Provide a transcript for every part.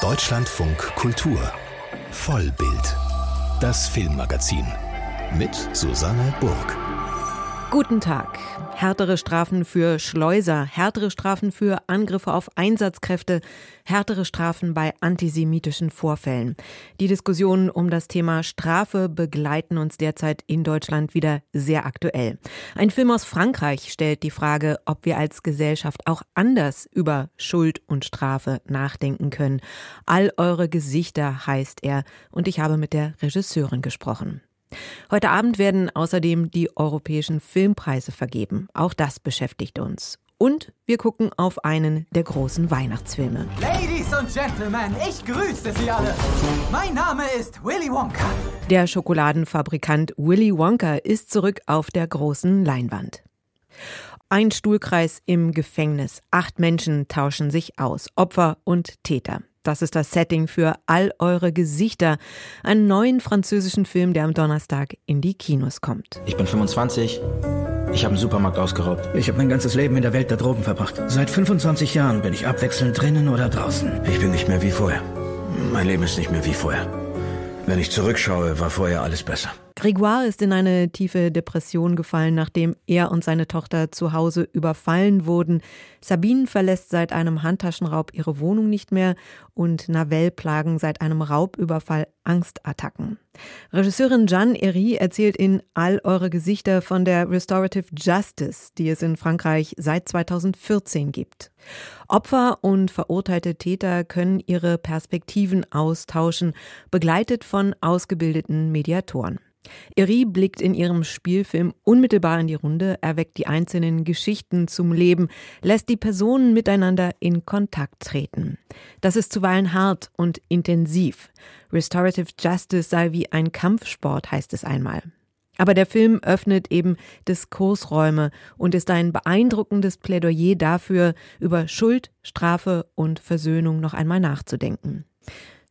Deutschlandfunk Kultur Vollbild. Das Filmmagazin mit Susanne Burg. Guten Tag. Härtere Strafen für Schleuser, härtere Strafen für Angriffe auf Einsatzkräfte, härtere Strafen bei antisemitischen Vorfällen. Die Diskussionen um das Thema Strafe begleiten uns derzeit in Deutschland wieder sehr aktuell. Ein Film aus Frankreich stellt die Frage, ob wir als Gesellschaft auch anders über Schuld und Strafe nachdenken können. All eure Gesichter heißt er und ich habe mit der Regisseurin gesprochen. Heute Abend werden außerdem die europäischen Filmpreise vergeben. Auch das beschäftigt uns. Und wir gucken auf einen der großen Weihnachtsfilme. Ladies und Gentlemen, ich grüße Sie alle. Mein Name ist Willy Wonka. Der Schokoladenfabrikant Willy Wonka ist zurück auf der großen Leinwand. Ein Stuhlkreis im Gefängnis. Acht Menschen tauschen sich aus, Opfer und Täter. Das ist das Setting für All eure Gesichter, einen neuen französischen Film, der am Donnerstag in die Kinos kommt. Ich bin 25. Ich habe einen Supermarkt ausgeraubt. Ich habe mein ganzes Leben in der Welt der Drogen verbracht. Seit 25 Jahren bin ich abwechselnd drinnen oder draußen. Ich bin nicht mehr wie vorher. Mein Leben ist nicht mehr wie vorher. Wenn ich zurückschaue, war vorher alles besser. Grégoire ist in eine tiefe Depression gefallen, nachdem er und seine Tochter zu Hause überfallen wurden. Sabine verlässt seit einem Handtaschenraub ihre Wohnung nicht mehr und Navel plagen seit einem Raubüberfall Angstattacken. Regisseurin Jeanne Herry erzählt in All eure Gesichter von der Restorative Justice, die es in Frankreich seit 2014 gibt. Opfer und verurteilte Täter können ihre Perspektiven austauschen, begleitet von ausgebildeten Mediatoren. Eri blickt in ihrem Spielfilm unmittelbar in die Runde, erweckt die einzelnen Geschichten zum Leben, lässt die Personen miteinander in Kontakt treten. Das ist zuweilen hart und intensiv. Restorative Justice sei wie ein Kampfsport, heißt es einmal. Aber der Film öffnet eben Diskursräume und ist ein beeindruckendes Plädoyer dafür, über Schuld, Strafe und Versöhnung noch einmal nachzudenken.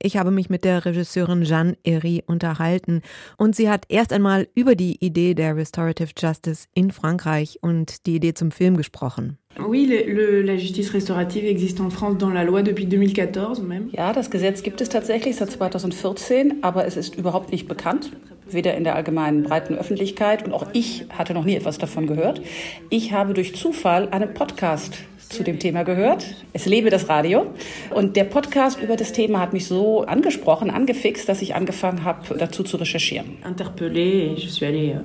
Ich habe mich mit der Regisseurin Jeanne Herry unterhalten und sie hat erst einmal über die Idee der Restorative Justice in Frankreich und die Idee zum Film gesprochen. Oui, le, le, la justice restaurative existe en France dans la loi depuis 2014 même. Ja, das Gesetz gibt es tatsächlich seit 2014, aber es ist überhaupt nicht bekannt, weder in der allgemeinen breiten Öffentlichkeit und auch ich hatte noch nie etwas davon gehört. Ich habe durch Zufall einen Podcast zu dem Thema gehört. Es lebe das Radio. Und der Podcast über das Thema hat mich so angesprochen, angefixt, dass ich angefangen habe, dazu zu recherchieren. Interpellé, je suis allée euh,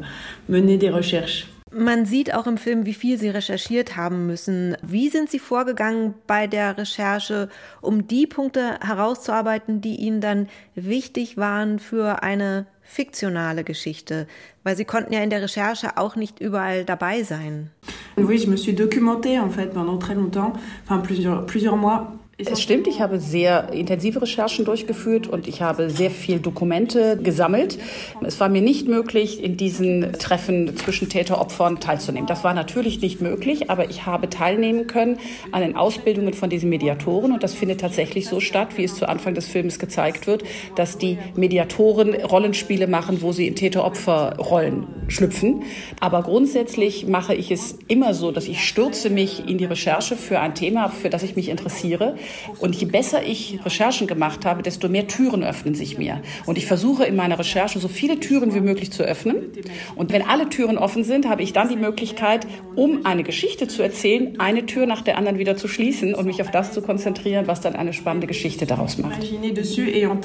mener des recherches. Man sieht auch im Film, wie viel Sie recherchiert haben müssen. Wie sind Sie vorgegangen bei der Recherche, um die Punkte herauszuarbeiten, die Ihnen dann wichtig waren für eine fiktionale Geschichte? Weil Sie konnten ja in der Recherche auch nicht überall dabei sein. Oui, je me suis documentée en fait pendant très longtemps, enfin plusieurs, plusieurs mois Es stimmt, ich habe sehr intensive Recherchen durchgeführt und ich habe sehr viel Dokumente gesammelt. Es war mir nicht möglich, in diesen Treffen zwischen Täter-Opfern teilzunehmen. Das war natürlich nicht möglich, aber ich habe teilnehmen können an den Ausbildungen von diesen Mediatoren und das findet tatsächlich so statt, wie es zu Anfang des Films gezeigt wird, dass die Mediatoren Rollenspiele machen, wo sie in Täter-Opfer-Rollen schlüpfen. Aber grundsätzlich mache ich es immer so, dass ich stürze mich in die Recherche für ein Thema, für das ich mich interessiere und je besser ich Recherchen gemacht habe, desto mehr Türen öffnen sich mir. Und ich versuche in meiner Recherche so viele Türen wie möglich zu öffnen. Und wenn alle Türen offen sind, habe ich dann die Möglichkeit, um eine Geschichte zu erzählen, eine Tür nach der anderen wieder zu schließen und mich auf das zu konzentrieren, was dann eine spannende Geschichte daraus macht. dessus et en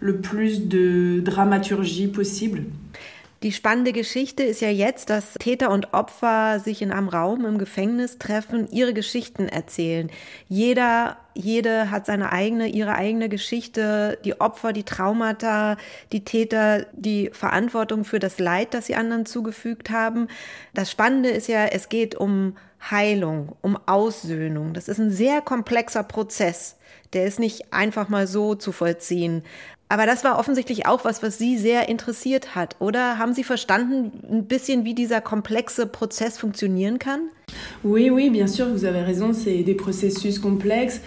le plus de dramaturgie possible. Die spannende Geschichte ist ja jetzt, dass Täter und Opfer sich in einem Raum im Gefängnis treffen, ihre Geschichten erzählen. Jeder, jede hat seine eigene, ihre eigene Geschichte. Die Opfer, die Traumata, die Täter, die Verantwortung für das Leid, das sie anderen zugefügt haben. Das Spannende ist ja, es geht um Heilung, um Aussöhnung. Das ist ein sehr komplexer Prozess. Der ist nicht einfach mal so zu vollziehen. Aber das war offensichtlich auch was, was Sie sehr interessiert hat, oder? Haben Sie verstanden ein bisschen, wie dieser komplexe Prozess funktionieren kann? Oui, oui, bien sûr, vous avez raison, c'est des processus complexes.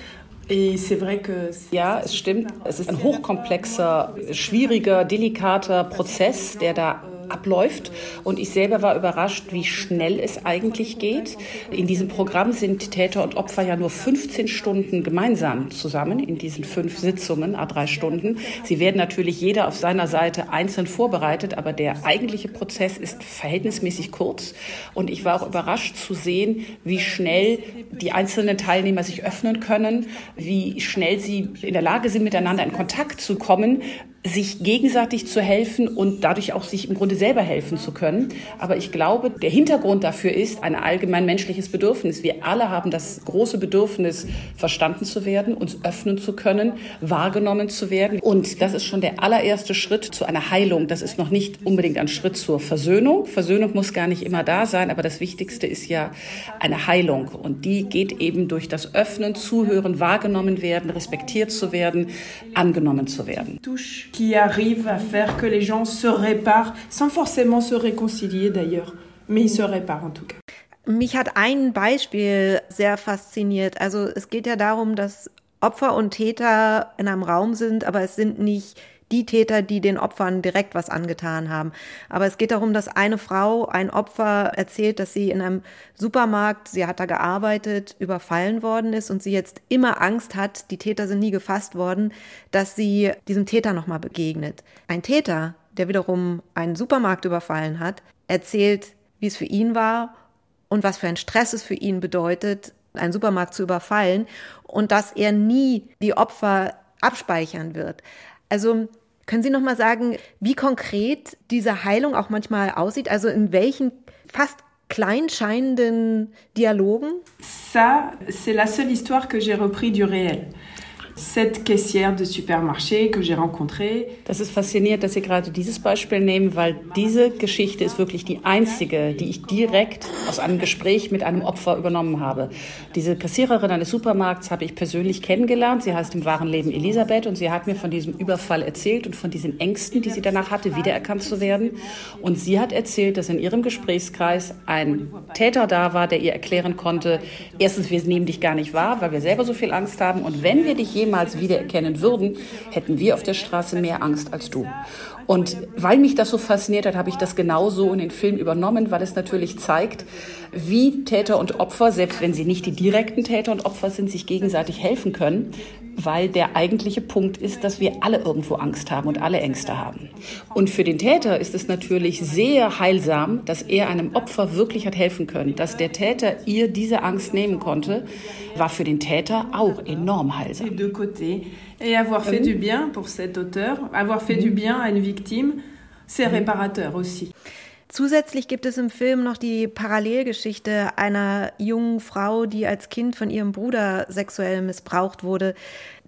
Ja, es stimmt. Es ist ein hochkomplexer, schwieriger, delikater Prozess, der da abläuft. Und ich selber war überrascht, wie schnell es eigentlich geht. In diesem Programm sind Täter und Opfer ja nur 15 Stunden gemeinsam zusammen in diesen fünf Sitzungen, a drei Stunden. Sie werden natürlich jeder auf seiner Seite einzeln vorbereitet, aber der eigentliche Prozess ist verhältnismäßig kurz. Und ich war auch überrascht zu sehen, wie schnell die einzelnen Teilnehmer sich öffnen können, wie schnell sie in der Lage sind, miteinander in Kontakt zu kommen, sich gegenseitig zu helfen und dadurch auch sich im Grunde selber helfen zu können. Aber ich glaube, der Hintergrund dafür ist ein allgemein menschliches Bedürfnis. Wir alle haben das große Bedürfnis, verstanden zu werden, uns öffnen zu können, wahrgenommen zu werden. Und das ist schon der allererste Schritt zu einer Heilung. Das ist noch nicht unbedingt ein Schritt zur Versöhnung. Versöhnung muss gar nicht immer da sein, aber das Wichtigste ist ja eine Heilung. Und die geht eben durch das Öffnen, Zuhören, wahrgenommen werden, respektiert zu werden, angenommen zu werden qui arrive à faire que les gens se réparent, sans forcément se réconcilier d'ailleurs, mais ils se réparent en tout cas. Mich hat ein Beispiel sehr fasziniert. Also es geht ja darum, dass Opfer und Täter in einem Raum sind, aber es sind nicht die Täter, die den Opfern direkt was angetan haben. Aber es geht darum, dass eine Frau, ein Opfer erzählt, dass sie in einem Supermarkt, sie hat da gearbeitet, überfallen worden ist und sie jetzt immer Angst hat, die Täter sind nie gefasst worden, dass sie diesem Täter nochmal begegnet. Ein Täter, der wiederum einen Supermarkt überfallen hat, erzählt, wie es für ihn war und was für ein Stress es für ihn bedeutet, einen Supermarkt zu überfallen und dass er nie die Opfer abspeichern wird. Also können Sie noch mal sagen, wie konkret diese Heilung auch manchmal aussieht? Also in welchen fast klein scheinenden Dialogen? Ça, c'est la seule histoire que j'ai repris du réel cette caissière de supermarché que j'ai rencontrée. Das ist faszinierend, dass Sie gerade dieses Beispiel nehmen, weil diese Geschichte ist wirklich die einzige, die ich direkt aus einem Gespräch mit einem Opfer übernommen habe. Diese Kassiererin eines Supermarkts habe ich persönlich kennengelernt. Sie heißt im wahren Leben Elisabeth und sie hat mir von diesem Überfall erzählt und von diesen Ängsten, die sie danach hatte, wiedererkannt zu werden. Und sie hat erzählt, dass in ihrem Gesprächskreis ein Täter da war, der ihr erklären konnte, erstens, wir nehmen dich gar nicht wahr, weil wir selber so viel Angst haben und wenn wir dich jemals wiedererkennen würden, hätten wir auf der Straße mehr Angst als du. Und weil mich das so fasziniert hat, habe ich das genauso in den Film übernommen, weil es natürlich zeigt, wie Täter und Opfer, selbst wenn sie nicht die direkten Täter und Opfer sind, sich gegenseitig helfen können, weil der eigentliche Punkt ist, dass wir alle irgendwo Angst haben und alle Ängste haben. Und für den Täter ist es natürlich sehr heilsam, dass er einem Opfer wirklich hat helfen können, dass der Täter ihr diese Angst nehmen konnte, war für den Täter auch enorm heilsam. Et avoir fait du bien pour cet auteur, avoir fait du bien à une victime, c'est réparateur aussi. Zusätzlich gibt es im Film noch die Parallelgeschichte einer jungen Frau, die als Kind von ihrem Bruder sexuell missbraucht wurde.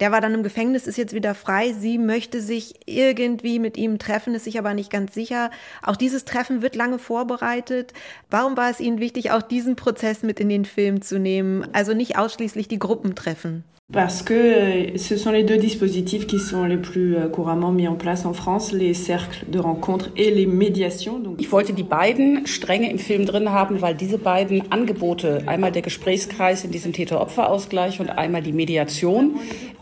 Der war dann im Gefängnis, ist jetzt wieder frei. Sie möchte sich irgendwie mit ihm treffen, ist sich aber nicht ganz sicher. Auch dieses Treffen wird lange vorbereitet. Warum war es Ihnen wichtig, auch diesen Prozess mit in den Film zu nehmen? Also nicht ausschließlich die Gruppentreffen. Parce que euh, ce sont les deux dispositifs qui sont les plus euh, couramment mis en place en France, les cercles de rencontre et les médiations. Ich wollte die beiden Stränge im Film drin haben, weil diese beiden Angebote, einmal der Gesprächskreis in diesem Täter-Opfer-Ausgleich und einmal die Mediation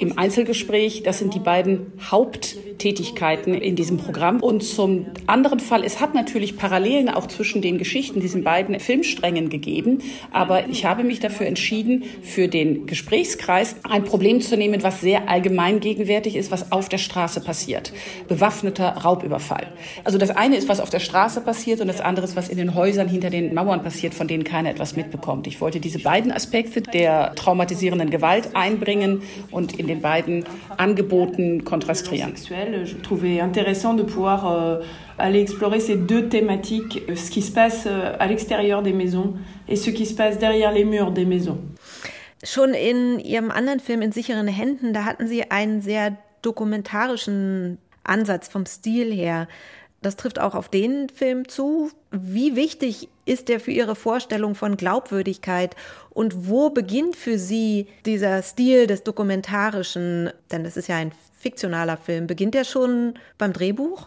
im Einzelgespräch, das sind die beiden Haupttätigkeiten in diesem Programm. Und zum anderen Fall, es hat natürlich Parallelen auch zwischen den Geschichten, diesen beiden Filmsträngen gegeben, aber ich habe mich dafür entschieden, für den Gesprächskreis ein Problem zu nehmen, was sehr allgemein gegenwärtig ist, was auf der Straße passiert. Bewaffneter Raubüberfall. Also das eine ist, was auf der Straße passiert und das andere ist, was in den Häusern hinter den Mauern passiert, von denen keiner etwas mitbekommt. Ich wollte diese beiden Aspekte der traumatisierenden Gewalt einbringen und in den beiden Angeboten kontrastieren. Je trouvais intéressant de pouvoir euh, aller explorer ces deux thématiques, euh, ce qui se passe euh, à l'extérieur des maisons et ce qui se passe derrière les murs des maisons. Schon in ihrem anderen Film In sicheren Händen, da hatten sie einen sehr dokumentarischen Ansatz vom Stil her. Das trifft auch auf den Film zu. Wie wichtig ist der für Ihre Vorstellung von Glaubwürdigkeit und wo beginnt für Sie dieser Stil des Dokumentarischen? Denn das ist ja ein fiktionaler Film. Beginnt der schon beim Drehbuch?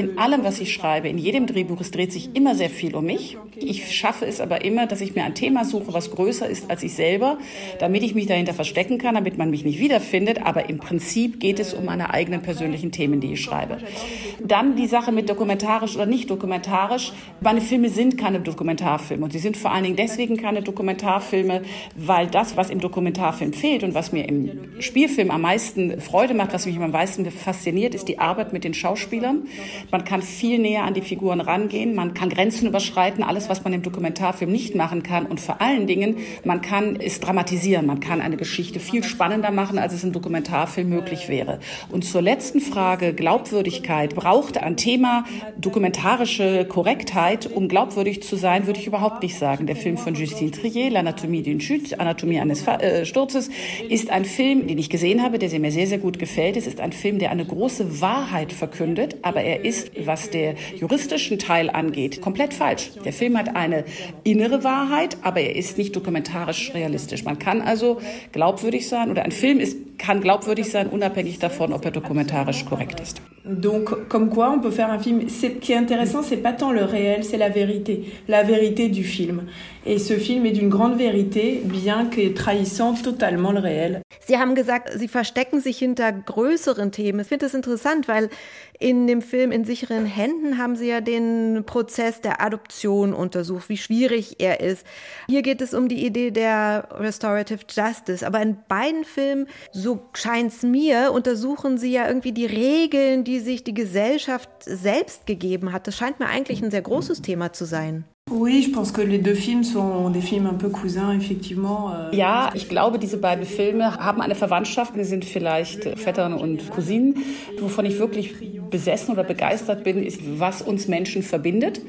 In allem, was ich schreibe, in jedem Drehbuch, es dreht sich immer sehr viel um mich. Ich schaffe es aber immer, dass ich mir ein Thema suche, was größer ist als ich selber, damit ich mich dahinter verstecken kann, damit man mich nicht wiederfindet. Aber im Prinzip geht es um meine eigenen persönlichen Themen, die ich schreibe. Dann die Sache mit dokumentarisch oder nicht dokumentarisch. Meine Filme sind keine Dokumentarfilme und sie sind vor allen Dingen deswegen keine Dokumentarfilme, weil das, was im Dokumentarfilm fehlt und was mir im Spielfilm am meisten Freude macht, was was mich am meisten fasziniert, ist die Arbeit mit den Schauspielern. Man kann viel näher an die Figuren rangehen, man kann Grenzen überschreiten, alles, was man im Dokumentarfilm nicht machen kann. Und vor allen Dingen, man kann es dramatisieren, man kann eine Geschichte viel spannender machen, als es im Dokumentarfilm möglich wäre. Und zur letzten Frage, Glaubwürdigkeit, braucht ein Thema dokumentarische Korrektheit, um glaubwürdig zu sein, würde ich überhaupt nicht sagen. Der Film von Justine Trier, L'Anatomie d'une Chute, Anatomie eines äh, Sturzes, ist ein Film, den ich gesehen habe, der mir sehr, sehr gut gefällt Welt. Es ist ein Film, der eine große Wahrheit verkündet, aber er ist, was der juristischen Teil angeht, komplett falsch. Der Film hat eine innere Wahrheit, aber er ist nicht dokumentarisch realistisch. Man kann also glaubwürdig sein oder ein Film ist, kann glaubwürdig sein, unabhängig davon, ob er dokumentarisch korrekt ist. Donc, comme quoi, on peut faire un film. Ce qui est intéressant, c'est pas tant le réel, c'est la vérité, la vérité du film. Et ce film est d'une grande vérité, bien que trahissant totalement le réel. Sie haben gesagt, Sie verstecken sich hinter größeren Themen. Ich finde das interessant, weil in dem Film In sicheren Händen haben Sie ja den Prozess der Adoption untersucht, wie schwierig er ist. Hier geht es um die Idee der Restorative Justice. Aber in beiden Filmen, so scheint es mir, untersuchen Sie ja irgendwie die Regeln, die sich die Gesellschaft selbst gegeben hat. Das scheint mir eigentlich ein sehr großes Thema zu sein. Oui, je pense que les deux films sont des films un peu cousins, effectivement. Euh, ja, ich glaube, diese beiden Filme haben eine Verwandtschaft. Sie sind vielleicht Vettern und Cousinen. Wovon ich wirklich besessen oder begeistert bin, ist, was uns Menschen verbindet.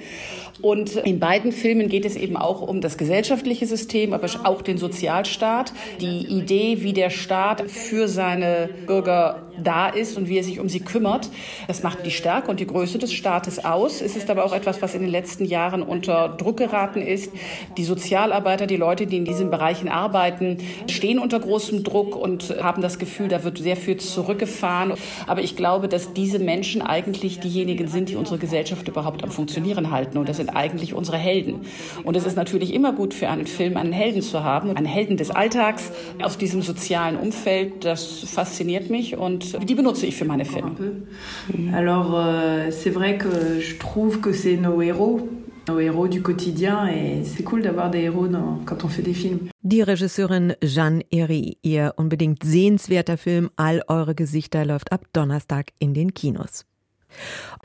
Und in beiden Filmen geht es eben auch um das gesellschaftliche System, aber auch den Sozialstaat. Die Idee, wie der Staat für seine Bürger da ist und wie er sich um sie kümmert, das macht die Stärke und die Größe des Staates aus. Es ist aber auch etwas, was in den letzten Jahren unter Druck geraten ist. Die Sozialarbeiter, die Leute, die in diesen Bereichen arbeiten, stehen unter großem Druck und haben das Gefühl, da wird sehr viel zurückgefahren. Aber ich glaube, dass diese Menschen eigentlich diejenigen sind, die unsere Gesellschaft überhaupt am Funktionieren halten. Und das sind eigentlich unsere Helden. Und es ist natürlich immer gut für einen Film, einen Helden zu haben, einen Helden des Alltags aus diesem sozialen Umfeld. Das fasziniert mich und die benutze ich für meine Filme. Alors, euh, c'est vrai que je trouve que c'est nos héros nos héros du quotidien et c'est cool d'avoir des héros dans, quand on fait des films. Die Regisseurin Jeanne Eri, ihr unbedingt sehenswerter Film All eure Gesichter läuft ab Donnerstag in den Kinos.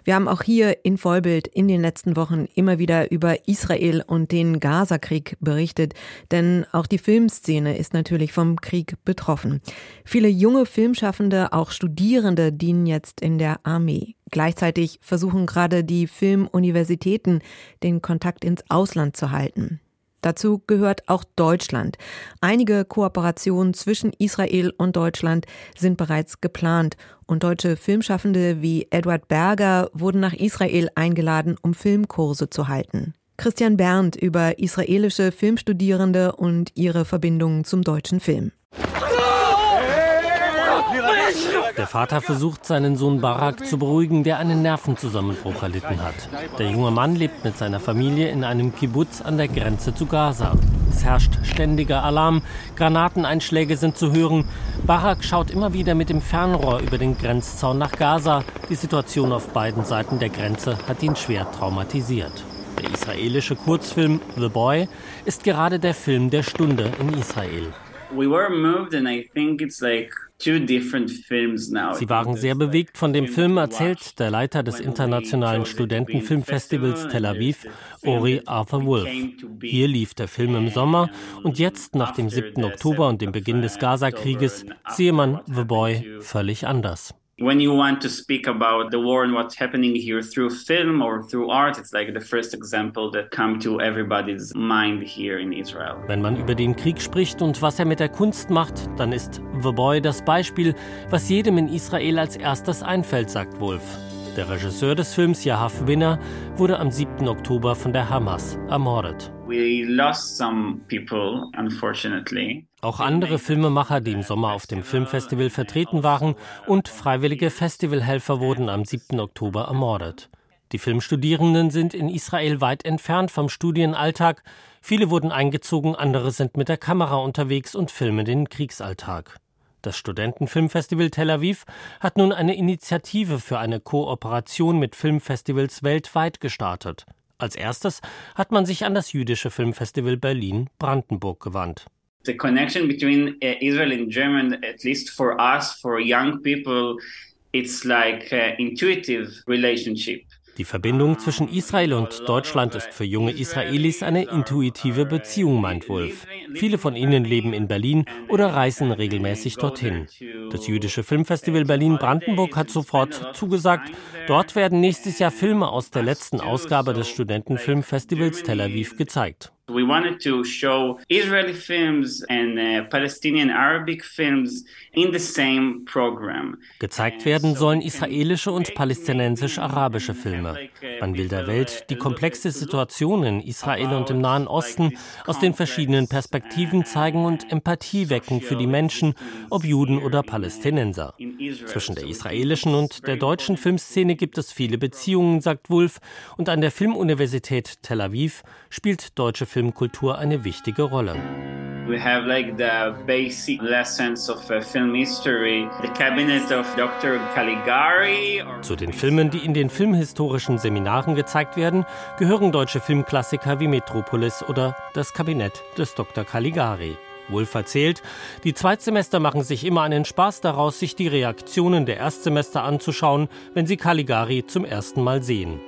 Wir haben auch hier in Vollbild in den letzten Wochen immer wieder über Israel und den Gazakrieg berichtet, denn auch die Filmszene ist natürlich vom Krieg betroffen. Viele junge Filmschaffende, auch Studierende dienen jetzt in der Armee. Gleichzeitig versuchen gerade die Filmuniversitäten den Kontakt ins Ausland zu halten. Dazu gehört auch Deutschland. Einige Kooperationen zwischen Israel und Deutschland sind bereits geplant und deutsche Filmschaffende wie Edward Berger wurden nach Israel eingeladen, um Filmkurse zu halten. Christian Berndt über israelische Filmstudierende und ihre Verbindungen zum deutschen Film. Der Vater versucht, seinen Sohn Barak zu beruhigen, der einen Nervenzusammenbruch erlitten hat. Der junge Mann lebt mit seiner Familie in einem Kibbutz an der Grenze zu Gaza. Es herrscht ständiger Alarm, Granateneinschläge sind zu hören. Barak schaut immer wieder mit dem Fernrohr über den Grenzzaun nach Gaza. Die Situation auf beiden Seiten der Grenze hat ihn schwer traumatisiert. Der israelische Kurzfilm The Boy ist gerade der Film der Stunde in Israel. We were moved and I think it's like Sie waren sehr bewegt von dem Film, erzählt der Leiter des Internationalen Studentenfilmfestivals Tel Aviv, Ori Arthur Wolf. Hier lief der Film im Sommer und jetzt, nach dem 7. Oktober und dem Beginn des Gaza-Krieges, sehe man The Boy völlig anders when you want to speak about the war and what's happening here through film or through art, it's like the first example that come to everybody's mind here in Israel. Wenn man über den Krieg spricht und was er mit der Kunst macht, dann ist The Boy das Beispiel, was jedem in Israel als erstes einfällt, sagt Wolf. Der Regisseur des Films, Yahav Winner, wurde am 7. Oktober von der Hamas ermordet. Auch andere Filmemacher, die im Sommer auf dem Filmfestival vertreten waren, und freiwillige Festivalhelfer wurden am 7. Oktober ermordet. Die Filmstudierenden sind in Israel weit entfernt vom Studienalltag. Viele wurden eingezogen, andere sind mit der Kamera unterwegs und filmen den Kriegsalltag. Das Studentenfilmfestival Tel Aviv hat nun eine Initiative für eine Kooperation mit Filmfestivals weltweit gestartet. Als erstes hat man sich an das jüdische Filmfestival Berlin Brandenburg gewandt. The connection between uh, Israel and German, at least for us, for young people, it's like an intuitive relationship. Die Verbindung zwischen Israel und Deutschland ist für junge Israelis eine intuitive Beziehung, meint Wolf. Viele von ihnen leben in Berlin oder reisen regelmäßig dorthin. Das jüdische Filmfestival Berlin-Brandenburg hat sofort zugesagt, dort werden nächstes Jahr Filme aus der letzten Ausgabe des Studentenfilmfestivals Tel Aviv gezeigt. We wanted to show Israeli films and uh, Palestinian Arabic films in the same program. Gezeigt werden sollen israelische und palästinensisch-arabische Filme. Man will der Welt die komplexe Situation in Israel und im Nahen Osten aus den verschiedenen Perspektiven zeigen und Empathie wecken für die Menschen, ob Juden oder Palästinenser. Zwischen der israelischen und der deutschen Filmszene gibt es viele Beziehungen, sagt Wulff, und an der Filmuniversität Tel Aviv spielt deutsche Film Filmkultur eine wichtige Rolle. We have like the basic lessons of uh, film history, the cabinet of Dr. Caligari. Zu den Filmen, die in den filmhistorischen Seminaren gezeigt werden, gehören deutsche Filmklassiker wie Metropolis oder Das Kabinett des Dr. Caligari. Wolf erzählt, die Zweitsemester machen sich immer einen Spaß daraus, sich die Reaktionen der Erstsemester anzuschauen, wenn sie Caligari zum ersten Mal sehen.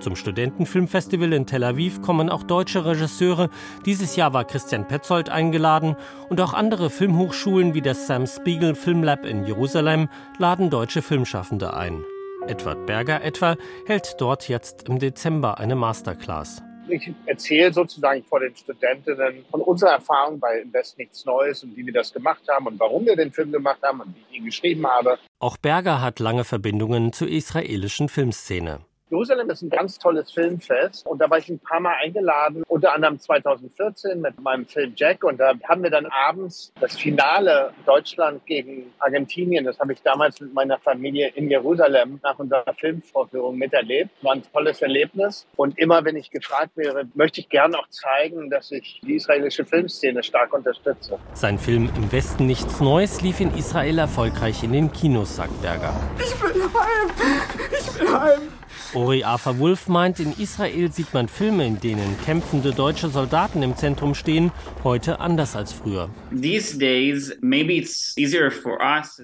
Zum Studentenfilmfestival in Tel Aviv kommen auch deutsche Regisseure. Dieses Jahr war Christian Petzold eingeladen und auch andere Filmhochschulen wie das Sam Spiegel Film Lab in Jerusalem laden deutsche Filmschaffende ein. Edward Berger etwa hält dort jetzt im Dezember eine Masterclass. Ich erzähle sozusagen vor den Studentinnen von unserer Erfahrung bei Invest Nichts Neues und wie wir das gemacht haben und warum wir den Film gemacht haben und wie ich ihn geschrieben habe. Auch Berger hat lange Verbindungen zur israelischen Filmszene. Jerusalem ist ein ganz tolles Filmfest und da war ich ein paar Mal eingeladen, unter anderem 2014 mit meinem Film Jack und da haben wir dann abends das Finale Deutschland gegen Argentinien, das habe ich damals mit meiner Familie in Jerusalem nach unserer Filmvorführung miterlebt. War ein tolles Erlebnis und immer wenn ich gefragt wäre, möchte ich gerne auch zeigen, dass ich die israelische Filmszene stark unterstütze. Sein Film Im Westen nichts Neues lief in Israel erfolgreich in den Kinos, sagt Berger. Ich will heim! Ich will heim! Ori Afa Wolf meint, in Israel sieht man Filme, in denen kämpfende deutsche Soldaten im Zentrum stehen, heute anders als früher.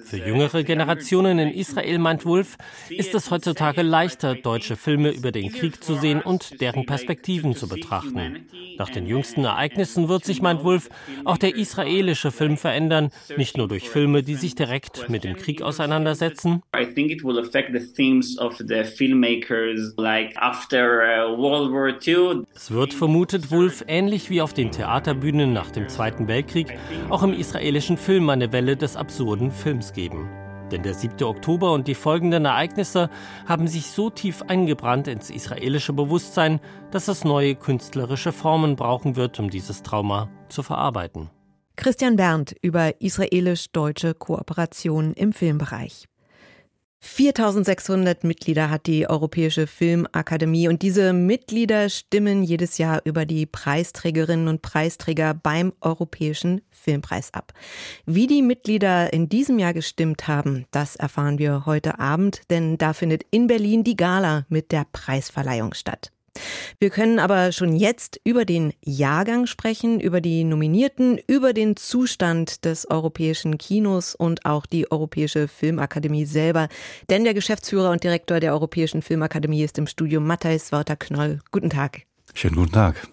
Für jüngere Generationen in Israel, meint Wolf, ist es heutzutage leichter, deutsche Filme über den Krieg zu sehen und deren Perspektiven zu betrachten. Nach den jüngsten Ereignissen wird sich, meint Wolf, auch der israelische Film verändern, nicht nur durch Filme, die sich direkt mit dem Krieg auseinandersetzen. I think it will affect the themes of the filmmaker uh. Es wird vermutet, Wolf ähnlich wie auf den Theaterbühnen nach dem Zweiten Weltkrieg auch im israelischen Film eine Welle des absurden Films geben. Denn der 7. Oktober und die folgenden Ereignisse haben sich so tief eingebrannt ins israelische Bewusstsein, dass es neue künstlerische Formen brauchen wird, um dieses Trauma zu verarbeiten. Christian Berndt über israelisch-deutsche Kooperation im Filmbereich. 4600 Mitglieder hat die Europäische Filmakademie und diese Mitglieder stimmen jedes Jahr über die Preisträgerinnen und Preisträger beim Europäischen Filmpreis ab. Wie die Mitglieder in diesem Jahr gestimmt haben, das erfahren wir heute Abend, denn da findet in Berlin die Gala mit der Preisverleihung statt. Wir können aber schon jetzt über den Jahrgang sprechen, über die Nominierten, über den Zustand des europäischen Kinos und auch die Europäische Filmakademie selber. Denn der Geschäftsführer und Direktor der Europäischen Filmakademie ist im Studio Matthijs Wörter-Knoll. Guten Tag. Schönen guten Tag.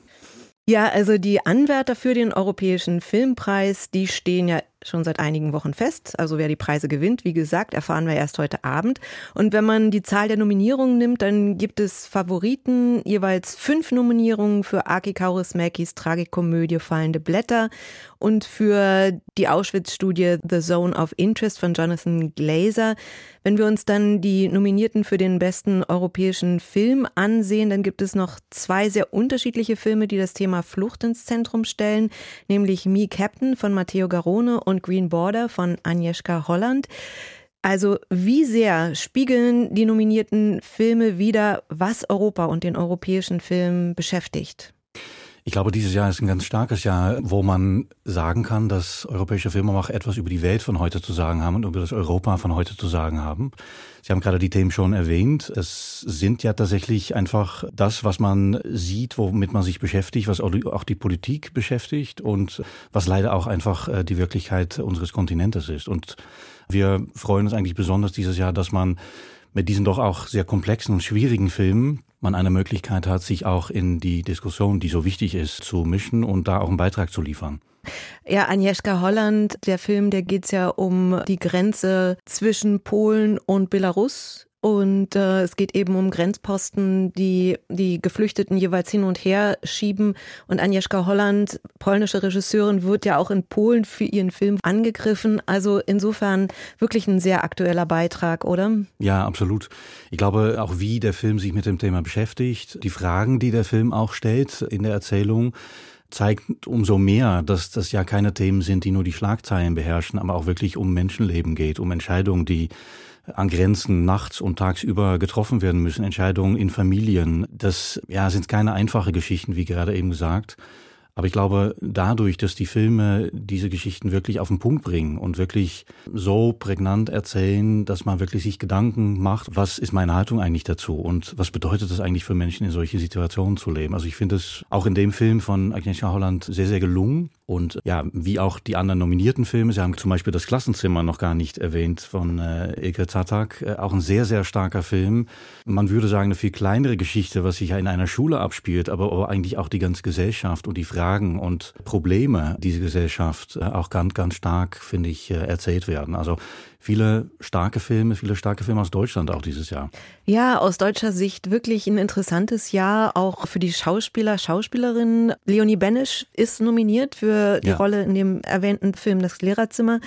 Ja, also die Anwärter für den Europäischen Filmpreis, die stehen ja schon seit einigen Wochen fest. Also wer die Preise gewinnt, wie gesagt, erfahren wir erst heute Abend. Und wenn man die Zahl der Nominierungen nimmt, dann gibt es Favoriten, jeweils fünf Nominierungen für Aki Kaurismäkis Tragikomödie Fallende Blätter und für die Auschwitz-Studie The Zone of Interest von Jonathan Glazer. Wenn wir uns dann die Nominierten für den besten europäischen Film ansehen, dann gibt es noch zwei sehr unterschiedliche Filme, die das Thema Flucht ins Zentrum stellen, nämlich Me Captain von Matteo Garone und Green Border von Agnieszka Holland. Also wie sehr spiegeln die nominierten Filme wieder, was Europa und den europäischen Film beschäftigt? Ich glaube, dieses Jahr ist ein ganz starkes Jahr, wo man sagen kann, dass europäische Filmemacher etwas über die Welt von heute zu sagen haben und über das Europa von heute zu sagen haben. Sie haben gerade die Themen schon erwähnt. Es sind ja tatsächlich einfach das, was man sieht, womit man sich beschäftigt, was auch die Politik beschäftigt und was leider auch einfach äh, die Wirklichkeit unseres Kontinentes ist. Und wir freuen uns eigentlich besonders dieses Jahr, dass man mit diesen doch auch sehr komplexen und schwierigen Filmen man eine Möglichkeit hat, sich auch in die Diskussion, die so wichtig ist, zu mischen und da auch einen Beitrag zu liefern. Ja, Agnieszka Holland, der Film, der geht's ja um die Grenze zwischen Polen und Belarus und äh, es geht eben um Grenzposten, die die Geflüchteten jeweils hin und her schieben. Und Agnieszka Holland, polnische Regisseurin, wird ja auch in Polen für ihren Film angegriffen. Also insofern wirklich ein sehr aktueller Beitrag, oder? Ja, absolut. Ich glaube, auch wie der Film sich mit dem Thema beschäftigt, die Fragen, die der Film auch stellt in der Erzählung, zeigt umso mehr, dass das ja keine Themen sind, die nur die Schlagzeilen beherrschen, aber auch wirklich um Menschenleben geht, um Entscheidungen, die an Grenzen nachts und tagsüber getroffen werden müssen, Entscheidungen in Familien. Das ja, sind keine einfache Geschichten, wie gerade eben gesagt. Aber ich glaube, dadurch, dass die Filme diese Geschichten wirklich auf den Punkt bringen und wirklich so prägnant erzählen, dass man wirklich sich Gedanken macht, was ist meine Haltung eigentlich dazu und was bedeutet es eigentlich für Menschen, in solche Situationen zu leben. Also ich finde es auch in dem Film von Agnieszka Holland sehr, sehr gelungen. Und ja, wie auch die anderen nominierten Filme, Sie haben zum Beispiel das Klassenzimmer noch gar nicht erwähnt von äh, Ilke Tatak, äh, auch ein sehr, sehr starker Film. Man würde sagen, eine viel kleinere Geschichte, was sich ja in einer Schule abspielt, aber, aber eigentlich auch die ganze Gesellschaft und die Fragen und Probleme dieser Gesellschaft äh, auch ganz, ganz stark, finde ich, äh, erzählt werden. Also viele starke Filme, viele starke Filme aus Deutschland auch dieses Jahr. Ja, aus deutscher Sicht wirklich ein interessantes Jahr, auch für die Schauspieler, Schauspielerinnen. Leonie Benisch ist nominiert für die ja. Rolle in dem erwähnten Film Das Lehrerzimmer.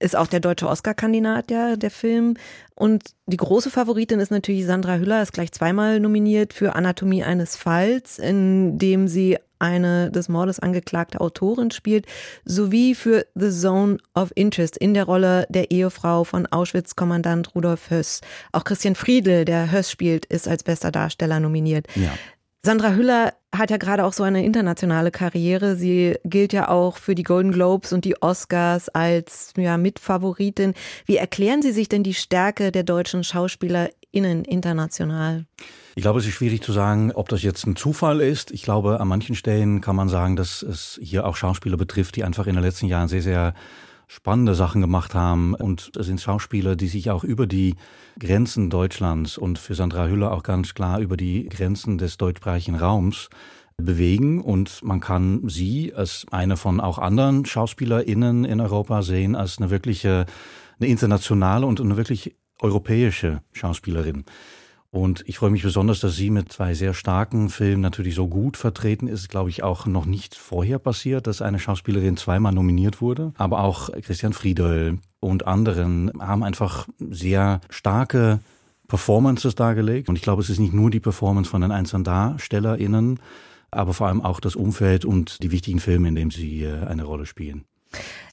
Ist auch der deutsche Oscar-Kandidat, ja, der Film. Und die große Favoritin ist natürlich Sandra Hüller, ist gleich zweimal nominiert für Anatomie eines Falls, in dem sie eine des Mordes angeklagte Autorin spielt, sowie für The Zone of Interest in der Rolle der Ehefrau von Auschwitz-Kommandant Rudolf Höss. Auch Christian Friedel, der Höss spielt, ist als bester Darsteller nominiert. Ja. Sandra Hüller hat ja gerade auch so eine internationale Karriere. Sie gilt ja auch für die Golden Globes und die Oscars als ja, Mitfavoritin. Wie erklären Sie sich denn die Stärke der deutschen SchauspielerInnen international? Ich glaube, es ist schwierig zu sagen, ob das jetzt ein Zufall ist. Ich glaube, an manchen Stellen kann man sagen, dass es hier auch Schauspieler betrifft, die einfach in den letzten Jahren sehr, sehr spannende Sachen gemacht haben. Und es sind Schauspieler, die sich auch über die Grenzen Deutschlands und für Sandra Hüller auch ganz klar über die Grenzen des deutschsprachigen Raums bewegen und man kann sie als eine von auch anderen SchauspielerInnen in Europa sehen als eine wirkliche, eine internationale und eine wirklich europäische Schauspielerin. Und ich freue mich besonders, dass sie mit zwei sehr starken Filmen natürlich so gut vertreten ist. Glaube ich auch noch nicht vorher passiert, dass eine Schauspielerin zweimal nominiert wurde. Aber auch Christian Friedel und anderen haben einfach sehr starke Performances dargelegt. Und ich glaube, es ist nicht nur die Performance von den einzelnen DarstellerInnen, aber vor allem auch das Umfeld und die wichtigen Filme, in denen sie äh, eine Rolle spielen.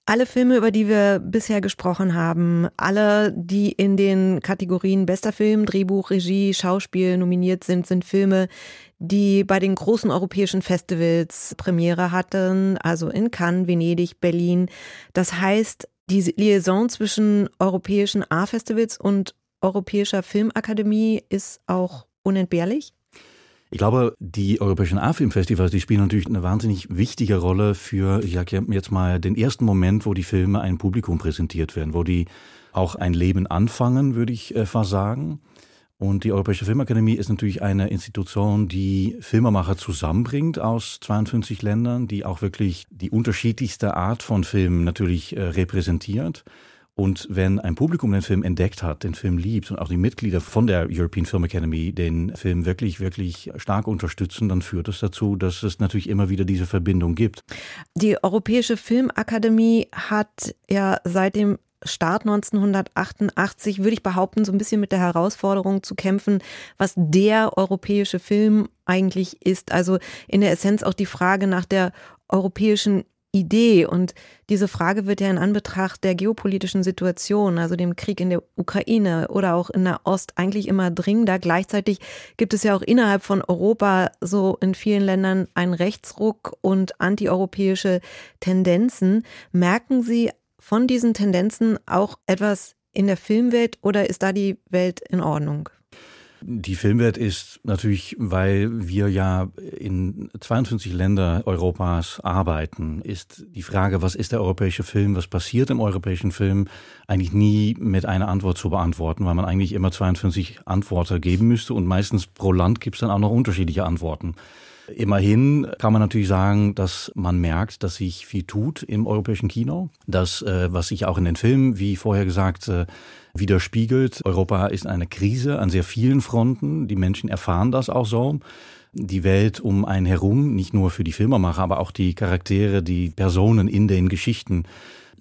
Alle Filme, über die wir bisher gesprochen haben, alle, die in den Kategorien bester Film, Drehbuch, Regie, Schauspiel nominiert sind, sind Filme, die bei den großen europäischen Festivals Premiere hatten, also in Cannes, Venedig, Berlin. Das heißt, die Liaison zwischen europäischen A-Festivals und europäischer Filmakademie ist auch unentbehrlich? Ich glaube, die europäischen A-Filmfestivals, die spielen natürlich eine wahnsinnig wichtige Rolle für, ich sage jetzt mal, den ersten Moment, wo die Filme einem Publikum präsentiert werden, wo die auch ein Leben anfangen, würde ich äh, fast sagen. Und die Europäische Filmakademie ist natürlich eine Institution, die Filmemacher zusammenbringt aus 52 Ländern, die auch wirklich die unterschiedlichste Art von Filmen natürlich äh, repräsentiert. Und wenn ein Publikum den Film entdeckt hat, den Film liebt und auch die Mitglieder von der European Film Academy den Film wirklich, wirklich stark unterstützen, dann führt es dazu, dass es natürlich immer wieder diese Verbindung gibt. Die Europäische Filmakademie hat ja seit dem Start 1988, würde ich behaupten, so ein bisschen mit der Herausforderung zu kämpfen, was der europäische Film eigentlich ist. Also in der Essenz auch die Frage nach der europäischen Idee. Und diese Frage wird ja in Anbetracht der geopolitischen Situation, also dem Krieg in der Ukraine oder auch in der Ost, eigentlich immer dringender. Gleichzeitig gibt es ja auch innerhalb von Europa so in vielen Ländern einen Rechtsruck und antieuropäische Tendenzen. Merken Sie von diesen Tendenzen auch etwas in der Filmwelt oder ist da die Welt in Ordnung? Die Filmwelt ist natürlich, weil wir ja in 52 Länder Europas arbeiten, ist die Frage, was ist der europäische Film, was passiert im europäischen Film, eigentlich nie mit einer Antwort zu beantworten, weil man eigentlich immer 52 Antworten geben müsste und meistens pro Land gibt es dann auch noch unterschiedliche Antworten. Immerhin kann man natürlich sagen, dass man merkt, dass sich viel tut im europäischen Kino. Das, äh, was sich auch in den Filmen, wie vorher gesagt, äh, widerspiegelt. Europa ist eine Krise an sehr vielen Fronten. Die Menschen erfahren das auch so. Die Welt um einen herum, nicht nur für die Filmemacher, aber auch die Charaktere, die Personen in den Geschichten,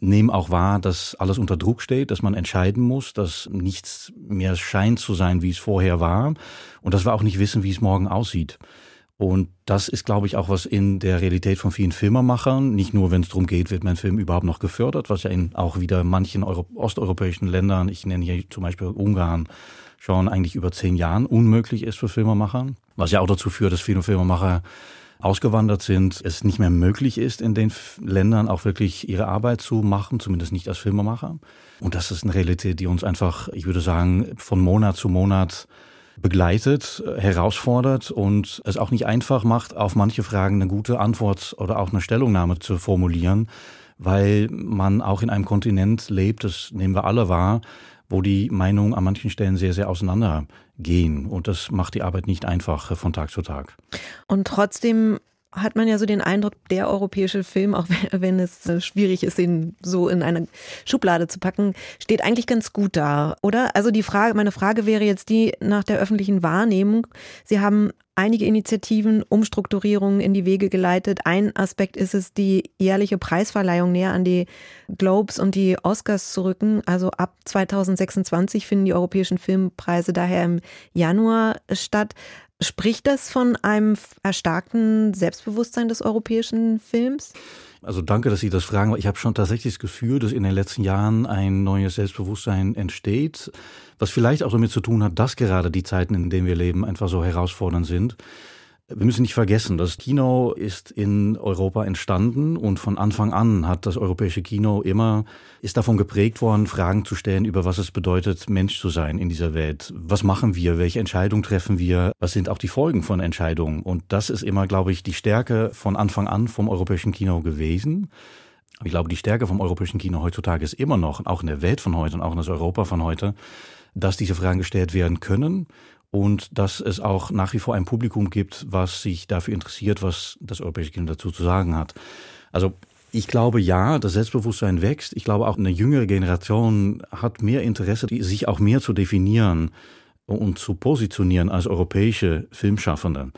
nehmen auch wahr, dass alles unter Druck steht, dass man entscheiden muss, dass nichts mehr scheint zu sein, wie es vorher war und dass wir auch nicht wissen, wie es morgen aussieht. Und das ist, glaube ich, auch was in der Realität von vielen Filmemachern, nicht nur wenn es darum geht, wird mein Film überhaupt noch gefördert, was ja in auch wieder manchen Euro osteuropäischen Ländern, ich nenne hier zum Beispiel Ungarn, schon eigentlich über zehn Jahren unmöglich ist für Filmemacher. Was ja auch dazu führt, dass viele Filmemacher ausgewandert sind, es nicht mehr möglich ist, in den Ländern auch wirklich ihre Arbeit zu machen, zumindest nicht als Filmemacher. Und das ist eine Realität, die uns einfach, ich würde sagen, von Monat zu Monat begleitet, herausfordert und es auch nicht einfach macht, auf manche Fragen eine gute Antwort oder auch eine Stellungnahme zu formulieren, weil man auch in einem Kontinent lebt, das nehmen wir alle wahr, wo die Meinungen an manchen Stellen sehr, sehr auseinandergehen. Und das macht die Arbeit nicht einfach von Tag zu Tag. Und trotzdem hat man ja so den Eindruck, der europäische Film, auch wenn es äh, schwierig ist, ihn so in eine Schublade zu packen, steht eigentlich ganz gut da, oder? Also die Frage, meine Frage wäre jetzt die nach der öffentlichen Wahrnehmung. Sie haben einige Initiativen, Umstrukturierungen in die Wege geleitet. Ein Aspekt ist es, die jährliche Preisverleihung näher an die Globes und die Oscars zu rücken. Also ab 2026 finden die europäischen Filmpreise daher im Januar statt. Spricht das von einem erstarkten Selbstbewusstsein des europäischen Films? Also danke, dass Sie das fragen. Ich habe schon tatsächlich das Gefühl, dass in den letzten Jahren ein neues Selbstbewusstsein entsteht, was vielleicht auch damit zu tun hat, dass gerade die Zeiten, in denen wir leben, einfach so herausfordernd sind. Wir müssen nicht vergessen, das Kino ist in Europa entstanden und von Anfang an hat das europäische Kino immer, ist davon geprägt worden, Fragen zu stellen über was es bedeutet, Mensch zu sein in dieser Welt. Was machen wir? Welche Entscheidungen treffen wir? Was sind auch die Folgen von Entscheidungen? Und das ist immer, glaube ich, die Stärke von Anfang an vom europäischen Kino gewesen. Ich glaube, die Stärke vom europäischen Kino heutzutage ist immer noch, auch in der Welt von heute und auch in das Europa von heute, dass diese Fragen gestellt werden können und dass es auch nach wie vor ein Publikum gibt, was sich dafür interessiert, was das europäische Kind dazu zu sagen hat. Also ich glaube ja, das Selbstbewusstsein wächst. Ich glaube auch eine jüngere Generation hat mehr Interesse, sich auch mehr zu definieren und zu positionieren als europäische Filmschaffende.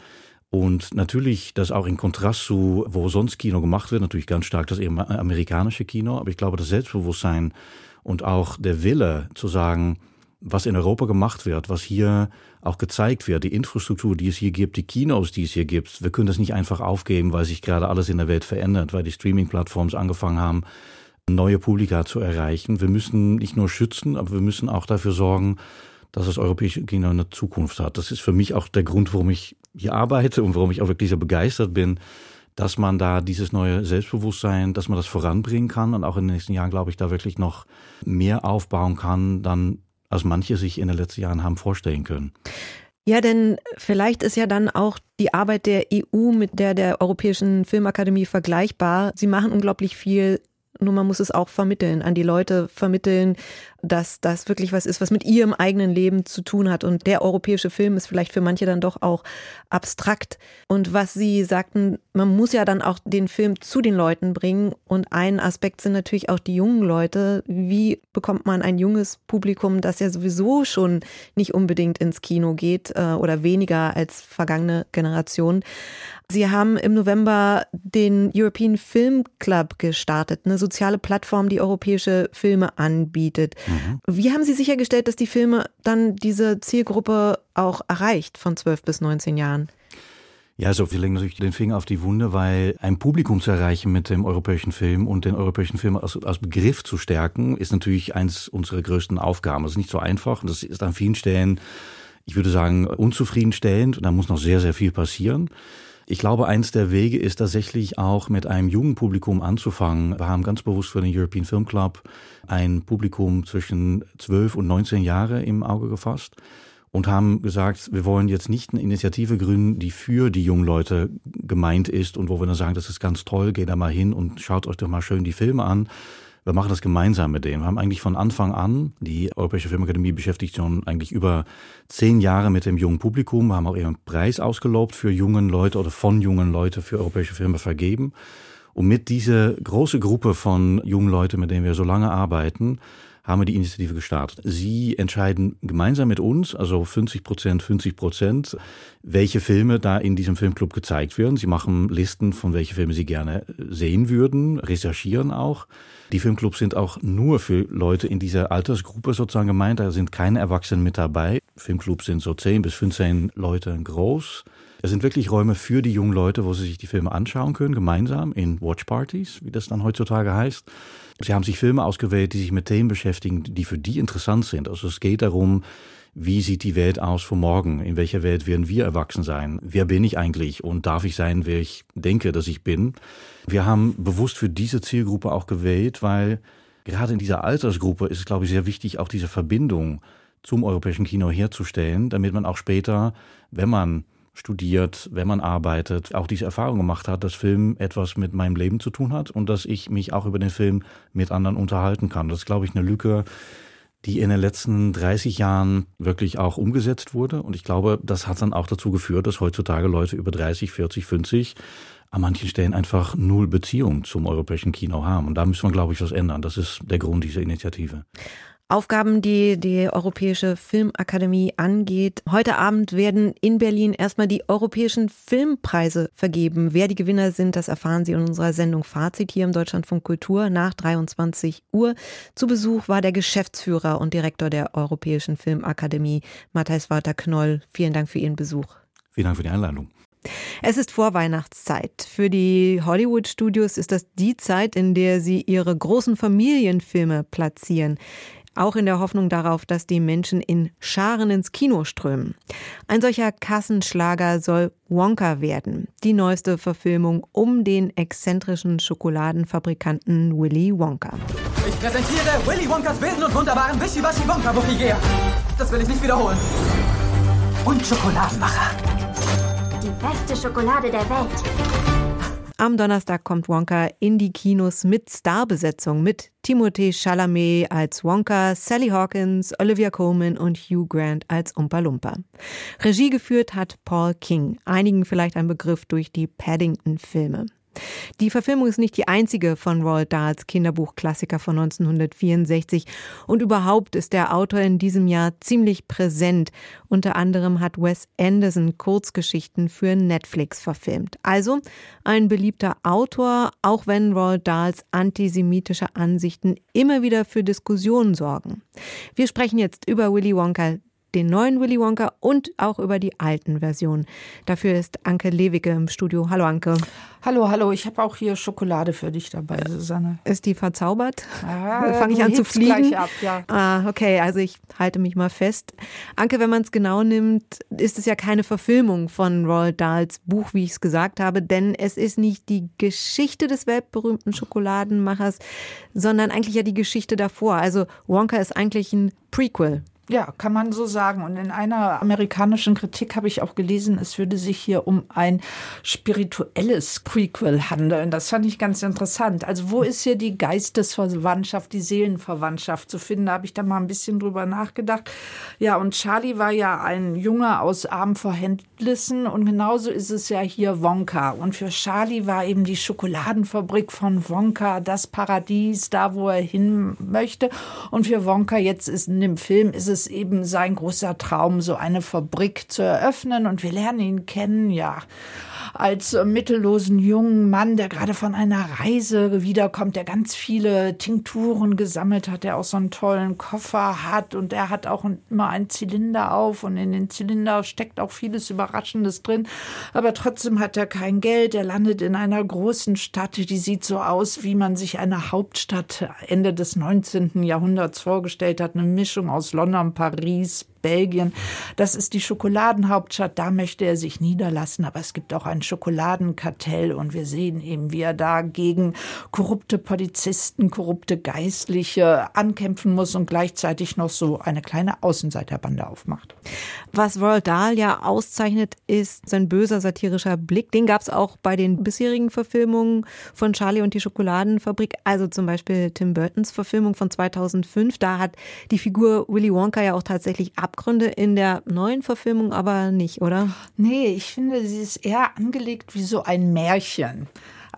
Und natürlich das auch in Kontrast zu, wo sonst Kino gemacht wird, natürlich ganz stark das amerikanische Kino. Aber ich glaube, das Selbstbewusstsein und auch der Wille zu sagen, was in Europa gemacht wird, was hier auch gezeigt wird, die Infrastruktur, die es hier gibt, die Kinos, die es hier gibt. Wir können das nicht einfach aufgeben, weil sich gerade alles in der Welt verändert, weil die Streaming-Plattforms angefangen haben, neue Publika zu erreichen. Wir müssen nicht nur schützen, aber wir müssen auch dafür sorgen, dass das europäische Kino eine Zukunft hat. Das ist für mich auch der Grund, warum ich hier arbeite und warum ich auch wirklich so begeistert bin, dass man da dieses neue Selbstbewusstsein, dass man das voranbringen kann und auch in den nächsten Jahren, glaube ich, da wirklich noch mehr aufbauen kann, dann als manche sich in den letzten Jahren haben vorstellen können. Ja, denn vielleicht ist ja dann auch die Arbeit der EU mit der der Europäischen Filmakademie vergleichbar. Sie machen unglaublich viel nur man muss es auch vermitteln, an die Leute vermitteln, dass das wirklich was ist, was mit ihrem eigenen Leben zu tun hat. Und der europäische Film ist vielleicht für manche dann doch auch abstrakt. Und was Sie sagten, man muss ja dann auch den Film zu den Leuten bringen. Und ein Aspekt sind natürlich auch die jungen Leute. Wie bekommt man ein junges Publikum, das ja sowieso schon nicht unbedingt ins Kino geht äh, oder weniger als vergangene Generationen? Sie haben im November den European Film Club gestartet, eine soziale Plattform, die europäische Filme anbietet. Mhm. Wie haben Sie sichergestellt, dass die Filme dann diese Zielgruppe auch erreicht von 12 bis 19 Jahren? Ja, so wir legen natürlich den Finger auf die Wunde, weil ein Publikum zu erreichen mit dem europäischen Film und den europäischen Film als, als Begriff zu stärken, ist natürlich eins unserer größten Aufgaben. Das ist nicht so einfach das ist an vielen Stellen, ich würde sagen, unzufriedenstellend und da muss noch sehr, sehr viel passieren. Ich glaube, eins der Wege ist tatsächlich auch mit einem jungen Publikum anzufangen. Wir haben ganz bewusst für den European Film Club ein Publikum zwischen 12 und 19 Jahre im Auge gefasst und haben gesagt, wir wollen jetzt nicht eine Initiative gründen, die für die jungen Leute gemeint ist und wo wir dann sagen, das ist ganz toll, geht da mal hin und schaut euch doch mal schön die Filme an, wir machen das gemeinsam mit denen. Wir haben eigentlich von Anfang an, die Europäische Filmakademie beschäftigt schon eigentlich über zehn Jahre mit dem jungen Publikum. Wir haben auch ihren Preis ausgelobt für jungen Leute oder von jungen Leute für europäische Filme vergeben. Und mit dieser große Gruppe von jungen Leuten, mit denen wir so lange arbeiten, haben wir die Initiative gestartet. Sie entscheiden gemeinsam mit uns, also 50 Prozent, 50 Prozent, welche Filme da in diesem Filmclub gezeigt werden. Sie machen Listen, von welche Filme sie gerne sehen würden, recherchieren auch. Die Filmclubs sind auch nur für Leute in dieser Altersgruppe sozusagen gemeint. Da sind keine Erwachsenen mit dabei. Filmclubs sind so 10 bis 15 Leute groß. Es sind wirklich Räume für die jungen Leute, wo sie sich die Filme anschauen können, gemeinsam in Watchpartys, wie das dann heutzutage heißt. Sie haben sich Filme ausgewählt, die sich mit Themen beschäftigen, die für die interessant sind. Also es geht darum, wie sieht die Welt aus von morgen? In welcher Welt werden wir erwachsen sein? Wer bin ich eigentlich? Und darf ich sein, wer ich denke, dass ich bin? Wir haben bewusst für diese Zielgruppe auch gewählt, weil gerade in dieser Altersgruppe ist es, glaube ich, sehr wichtig, auch diese Verbindung zum europäischen Kino herzustellen, damit man auch später, wenn man studiert, wenn man arbeitet, auch diese Erfahrung gemacht hat, dass Film etwas mit meinem Leben zu tun hat und dass ich mich auch über den Film mit anderen unterhalten kann. Das ist, glaube ich, eine Lücke, die in den letzten 30 Jahren wirklich auch umgesetzt wurde. Und ich glaube, das hat dann auch dazu geführt, dass heutzutage Leute über 30, 40, 50 an manchen Stellen einfach null Beziehung zum europäischen Kino haben. Und da müssen wir, glaube ich, was ändern. Das ist der Grund dieser Initiative. Aufgaben, die die Europäische Filmakademie angeht. Heute Abend werden in Berlin erstmal die europäischen Filmpreise vergeben. Wer die Gewinner sind, das erfahren Sie in unserer Sendung Fazit hier im Deutschlandfunk Kultur nach 23 Uhr. Zu Besuch war der Geschäftsführer und Direktor der Europäischen Filmakademie, Matthijs Walter Knoll. Vielen Dank für Ihren Besuch. Vielen Dank für die Einladung. Es ist Vorweihnachtszeit. Für die Hollywood-Studios ist das die Zeit, in der sie ihre großen Familienfilme platzieren auch in der Hoffnung darauf, dass die Menschen in Scharen ins Kino strömen. Ein solcher Kassenschlager soll Wonka werden, die neueste Verfilmung um den exzentrischen Schokoladenfabrikanten Willy Wonka. Ich präsentiere Willy Wonkas wilden und wunderbaren Wischiwaschi Wonka Buffigär. Das will ich nicht wiederholen. Und Schokoladenmacher. Die beste Schokolade der Welt. Am Donnerstag kommt Wonka in die Kinos mit Starbesetzung mit Timothée Chalamet als Wonka, Sally Hawkins, Olivia Colman und Hugh Grant als Umpa Lumpa. Regie geführt hat Paul King, einigen vielleicht ein Begriff durch die Paddington-Filme. Die Verfilmung ist nicht die einzige von Roald Dahls Kinderbuchklassiker von 1964 und überhaupt ist der Autor in diesem Jahr ziemlich präsent. Unter anderem hat Wes Anderson Kurzgeschichten für Netflix verfilmt. Also ein beliebter Autor, auch wenn Roald Dahls antisemitische Ansichten immer wieder für Diskussionen sorgen. Wir sprechen jetzt über Willy Wonka, den neuen Willy Wonka und auch über die alten Versionen. Dafür ist Anke Lewicke im Studio. Hallo Anke. Hallo, hallo. Ich habe auch hier Schokolade für dich dabei, Susanne. Ist die verzaubert? Ah, Fange ich an zu fliegen? Ab, ja. Ah, okay. Also ich halte mich mal fest. Anke, wenn man es genau nimmt, ist es ja keine Verfilmung von Roald Dahls Buch, wie ich es gesagt habe, denn es ist nicht die Geschichte des weltberühmten Schokoladenmachers, sondern eigentlich ja die Geschichte davor. Also Wonka ist eigentlich ein Prequel Ja, kann man so sagen. Und in einer amerikanischen Kritik habe ich auch gelesen, es würde sich hier um ein spirituelles Prequel handeln. Das fand ich ganz interessant. Also wo ist hier die Geistesverwandtschaft, die Seelenverwandtschaft zu finden? Da habe ich da mal ein bisschen drüber nachgedacht. Ja, und Charlie war ja ein Junge aus armen Verhältnissen und genauso ist es ja hier Wonka. Und für Charlie war eben die Schokoladenfabrik von Wonka das Paradies, da wo er hin möchte. Und für Wonka jetzt ist in dem Film ist es eben sein großer Traum, so eine Fabrik zu eröffnen. Und wir lernen ihn kennen, ja, als mittellosen jungen Mann, der gerade von einer Reise wiederkommt, der ganz viele Tinkturen gesammelt hat, der auch so einen tollen Koffer hat und er hat auch immer einen Zylinder auf und in den Zylinder steckt auch vieles Überraschendes drin. Aber trotzdem hat er kein Geld. Er landet in einer großen Stadt, die sieht so aus, wie man sich eine Hauptstadt Ende des 19. Jahrhunderts vorgestellt hat. Eine Mischung aus London, Paris, Belgien. Das ist die Schokoladenhauptstadt. Da möchte er sich niederlassen. Aber es gibt auch ein Schokoladenkartell und wir sehen eben, wie er da gegen korrupte Polizisten, korrupte Geistliche ankämpfen muss und gleichzeitig noch so eine kleine Außenseiterbande aufmacht. Was Roald Dahl ja auszeichnet, ist sein böser satirischer Blick. Den gab es auch bei den bisherigen Verfilmungen von Charlie und die Schokoladenfabrik, also zum Beispiel Tim Burtons Verfilmung von 2005. Da hat die Figur Willy Wonka ja auch tatsächlich Abgründe in der neuen Verfilmung aber nicht, oder? Nee, ich finde, sie ist eher angelegt wie so ein Märchen.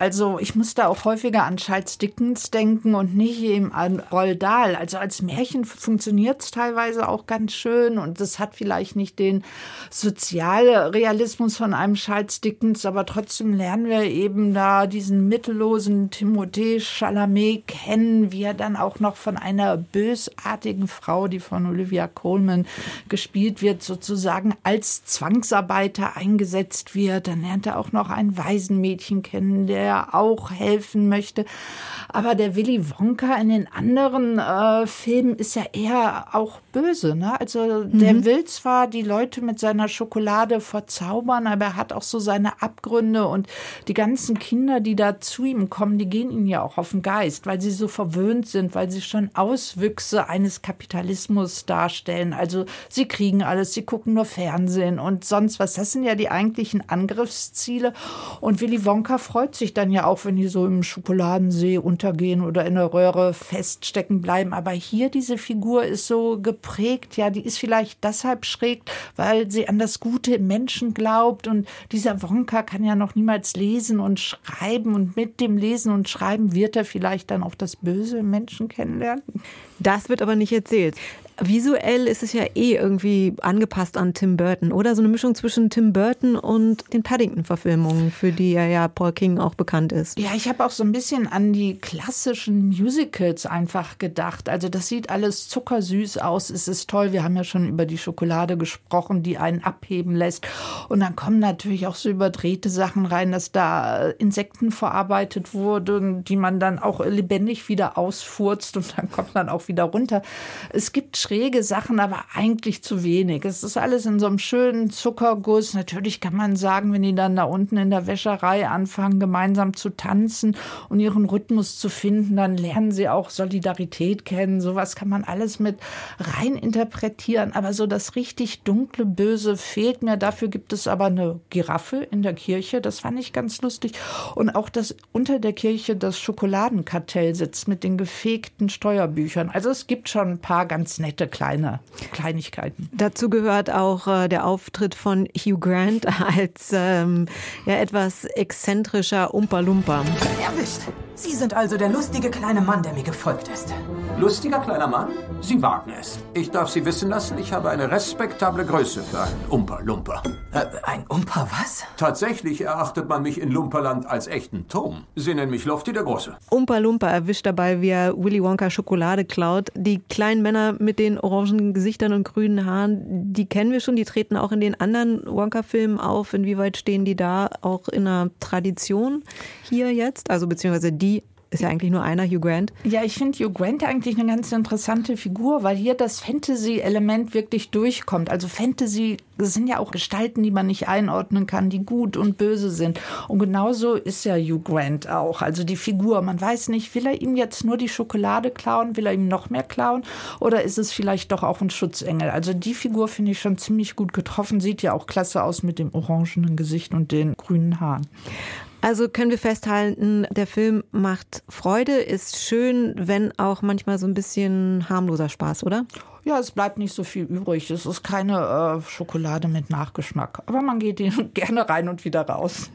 Also ich muss da auch häufiger an Charles Dickens denken und nicht eben an Roald Dahl. Also als Märchen funktioniert es teilweise auch ganz schön und das hat vielleicht nicht den Sozialrealismus von einem Charles Dickens, aber trotzdem lernen wir eben da diesen mittellosen Timothée Chalamet kennen, wie er dann auch noch von einer bösartigen Frau, die von Olivia Colman gespielt wird, sozusagen als Zwangsarbeiter eingesetzt wird. Dann lernt er auch noch ein Waisenmädchen kennen, der der auch helfen möchte. Aber der Willy Wonka in den anderen äh, Filmen ist ja eher auch böse. Ne? Also mhm. der will zwar die Leute mit seiner Schokolade verzaubern, aber er hat auch so seine Abgründe und die ganzen Kinder, die da zu ihm kommen, die gehen ihm ja auch auf den Geist, weil sie so verwöhnt sind, weil sie schon Auswüchse eines Kapitalismus darstellen. Also sie kriegen alles, sie gucken nur Fernsehen und sonst was. Das sind ja die eigentlichen Angriffsziele. Und Willy Wonka freut sich dann ja auch, wenn die so im Schokoladensee untergehen oder in der Röhre feststecken bleiben. Aber hier diese Figur ist so geprägt, ja, die ist vielleicht deshalb schräg, weil sie an das Gute im Menschen glaubt. Und dieser Wonka kann ja noch niemals lesen und schreiben. Und mit dem Lesen und Schreiben wird er vielleicht dann auch das Böse im Menschen kennenlernen. Das wird aber nicht erzählt. Visuell ist es ja eh irgendwie angepasst an Tim Burton, oder? So eine Mischung zwischen Tim Burton und den Paddington-Verfilmungen, für die ja, ja Paul King auch bekannt ist. Ja, ich habe auch so ein bisschen an die klassischen Musicals einfach gedacht. Also das sieht alles zuckersüß aus, es ist toll. Wir haben ja schon über die Schokolade gesprochen, die einen abheben lässt. Und dann kommen natürlich auch so überdrehte Sachen rein, dass da Insekten verarbeitet wurden, die man dann auch lebendig wieder ausfurzt und dann kommt man auch wieder runter. Es gibt schräge Sachen, aber eigentlich zu wenig. Es ist alles in so einem schönen Zuckerguss. Natürlich kann man sagen, wenn die dann da unten in der Wäscherei anfangen, gemeinsam zu tanzen und ihren Rhythmus zu finden, dann lernen sie auch Solidarität kennen. Sowas kann man alles mit rein interpretieren. Aber so das richtig dunkle Böse fehlt mir. Dafür gibt es aber eine Giraffe in der Kirche. Das fand ich ganz lustig. Und auch, dass unter der Kirche das Schokoladenkartell sitzt mit den gefegten Steuerbüchern. Also es gibt schon ein paar ganz nette nette kleine Kleinigkeiten. Dazu gehört auch äh, der Auftritt von Hugh Grant als ähm, ja, etwas exzentrischer Umpa-Lumpa. Erwischt! Sie sind also der lustige kleine Mann, der mir gefolgt ist. Lustiger kleiner Mann? Sie wagen es. Ich darf Sie wissen lassen, ich habe eine respektable Größe für einen Umpa-Lumpa. Äh, ein Umpa was? Tatsächlich erachtet man mich in Lumperland als echten Turm. Sie nennen mich Lofty der Große. Umpa-Lumpa erwischt dabei, wie er Willy Wonka Schokolade klaut. Die kleinen Männer mit den orangen Gesichtern und grünen Haaren, die kennen wir schon, die treten auch in den anderen Wonka-Filmen auf. Inwieweit stehen die da auch in einer Tradition hier jetzt? Also beziehungsweise die Ist ja eigentlich nur einer, Hugh Grant. Ja, ich finde Hugh Grant eigentlich eine ganz interessante Figur, weil hier das Fantasy-Element wirklich durchkommt. Also Fantasy sind ja auch Gestalten, die man nicht einordnen kann, die gut und böse sind. Und genauso ist ja Hugh Grant auch. Also die Figur, man weiß nicht, will er ihm jetzt nur die Schokolade klauen, will er ihm noch mehr klauen oder ist es vielleicht doch auch ein Schutzengel? Also die Figur finde ich schon ziemlich gut getroffen, sieht ja auch klasse aus mit dem orangenen Gesicht und den grünen Haaren. Also können wir festhalten, der Film macht Freude, ist schön, wenn auch manchmal so ein bisschen harmloser Spaß, oder? Ja, es bleibt nicht so viel übrig. Es ist keine äh, Schokolade mit Nachgeschmack. Aber man geht gerne rein und wieder raus.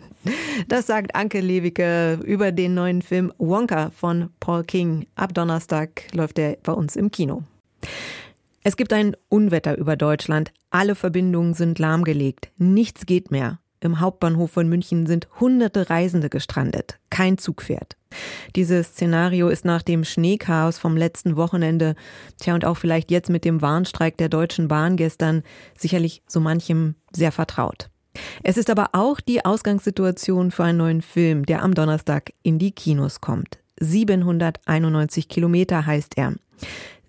Das sagt Anke Lewicke über den neuen Film Wonka von Paul King. Ab Donnerstag läuft er bei uns im Kino. Es gibt ein Unwetter über Deutschland. Alle Verbindungen sind lahmgelegt. Nichts geht mehr. Im Hauptbahnhof von München sind hunderte Reisende gestrandet. Kein Zug fährt. Dieses Szenario ist nach dem Schneechaos vom letzten Wochenende, tja und auch vielleicht jetzt mit dem Warnstreik der Deutschen Bahn gestern, sicherlich so manchem sehr vertraut. Es ist aber auch die Ausgangssituation für einen neuen Film, der am Donnerstag in die Kinos kommt. 791 Kilometer heißt er.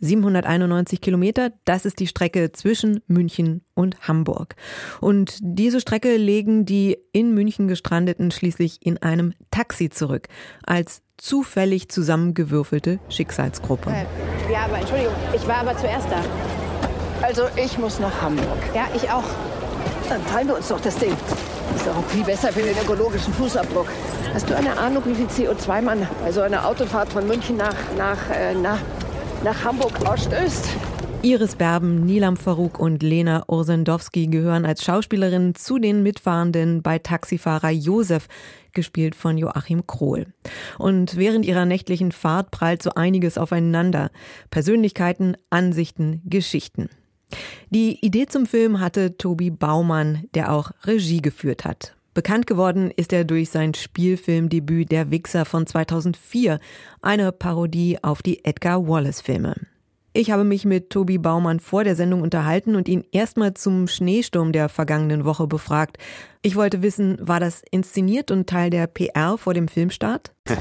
791 Kilometer, das ist die Strecke zwischen München und Hamburg. Und diese Strecke legen die in München gestrandeten schließlich in einem Taxi zurück, als zufällig zusammengewürfelte Schicksalsgruppe. Äh, ja, aber Entschuldigung, ich war aber zuerst da. Also ich muss nach Hamburg. Ja, ich auch. Dann teilen wir uns doch das Ding. Ist auch viel besser für den ökologischen Fußabdruck. Hast du eine Ahnung, wie viel CO2 man bei so einer Autofahrt von München nach, nach, äh, nach nach Hamburg ausstößt. Iris Berben, Nilam Farouk und Lena Ursendowski gehören als Schauspielerin zu den Mitfahrenden bei Taxifahrer Josef, gespielt von Joachim Krohl. Und während ihrer nächtlichen Fahrt prallt so einiges aufeinander. Persönlichkeiten, Ansichten, Geschichten. Die Idee zum Film hatte Tobi Baumann, der auch Regie geführt hat. Bekannt geworden ist er durch sein Spielfilmdebüt Der Wichser von 2004, eine Parodie auf die Edgar Wallace-Filme. Ich habe mich mit Tobi Baumann vor der Sendung unterhalten und ihn erstmal zum Schneesturm der vergangenen Woche befragt. Ich wollte wissen, war das inszeniert und Teil der PR vor dem Filmstart?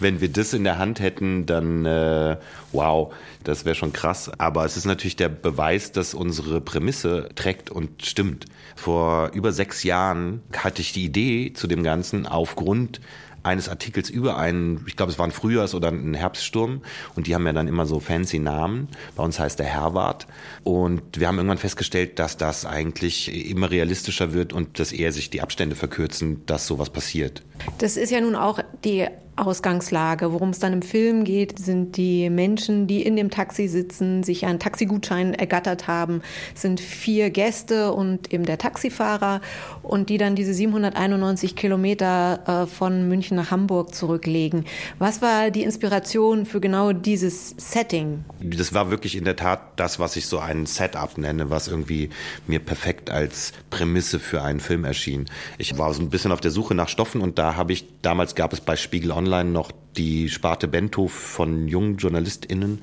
Wenn wir das in der Hand hätten, dann äh, wow, das wäre schon krass. Aber es ist natürlich der Beweis, dass unsere Prämisse trägt und stimmt. Vor über sechs Jahren hatte ich die Idee zu dem Ganzen aufgrund eines Artikels über einen, ich glaube, es war ein Frühjahrs- oder ein Herbststurm und die haben ja dann immer so fancy Namen. Bei uns heißt der Herwart. Und wir haben irgendwann festgestellt, dass das eigentlich immer realistischer wird und dass eher sich die Abstände verkürzen, dass sowas passiert. Das ist ja nun auch die Ausgangslage. Worum es dann im Film geht, sind die Menschen, die in dem Taxi sitzen, sich einen Taxigutschein ergattert haben, es sind vier Gäste und eben der Taxifahrer und die dann diese 791 Kilometer äh, von München nach Hamburg zurücklegen. Was war die Inspiration für genau dieses Setting? Das war wirklich in der Tat das, was ich so ein Setup nenne, was irgendwie mir perfekt als Prämisse für einen Film erschien. Ich war so ein bisschen auf der Suche nach Stoffen und da habe ich, damals gab es bei Spiegel Online online noch die Sparte Bento von jungen JournalistInnen.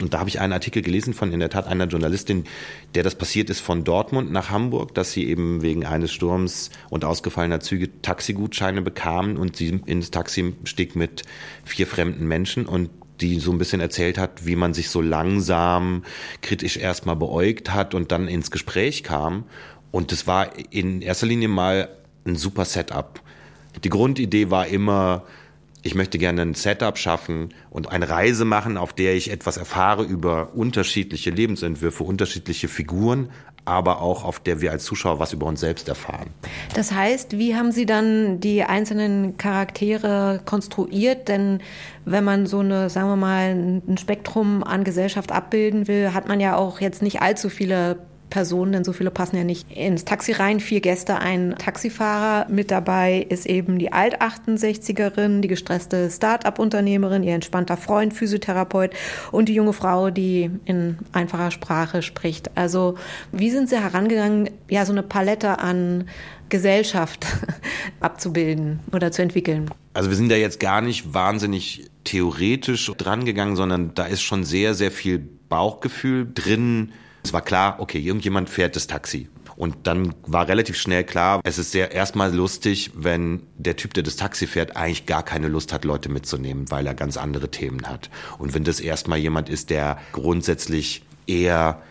Und da habe ich einen Artikel gelesen von in der Tat einer Journalistin, der das passiert ist von Dortmund nach Hamburg, dass sie eben wegen eines Sturms und ausgefallener Züge Taxigutscheine bekamen und sie ins Taxi stieg mit vier fremden Menschen und die so ein bisschen erzählt hat, wie man sich so langsam kritisch erstmal beäugt hat und dann ins Gespräch kam. Und das war in erster Linie mal ein super Setup. Die Grundidee war immer, ich möchte gerne ein Setup schaffen und eine Reise machen, auf der ich etwas erfahre über unterschiedliche Lebensentwürfe, unterschiedliche Figuren, aber auch auf der wir als Zuschauer was über uns selbst erfahren. Das heißt, wie haben Sie dann die einzelnen Charaktere konstruiert? Denn wenn man so eine, sagen wir mal, ein Spektrum an Gesellschaft abbilden will, hat man ja auch jetzt nicht allzu viele Personen, denn so viele passen ja nicht ins Taxi rein. Vier Gäste, ein Taxifahrer. Mit dabei ist eben die Alt-68erin, die gestresste Start-up-Unternehmerin, ihr entspannter Freund, Physiotherapeut und die junge Frau, die in einfacher Sprache spricht. Also wie sind Sie herangegangen, ja, so eine Palette an Gesellschaft abzubilden oder zu entwickeln? Also wir sind da jetzt gar nicht wahnsinnig theoretisch drangegangen, sondern da ist schon sehr, sehr viel Bauchgefühl drin, es war klar, okay, irgendjemand fährt das Taxi. Und dann war relativ schnell klar, es ist sehr erstmal lustig, wenn der Typ, der das Taxi fährt, eigentlich gar keine Lust hat, Leute mitzunehmen, weil er ganz andere Themen hat. Und wenn das erstmal jemand ist, der grundsätzlich eher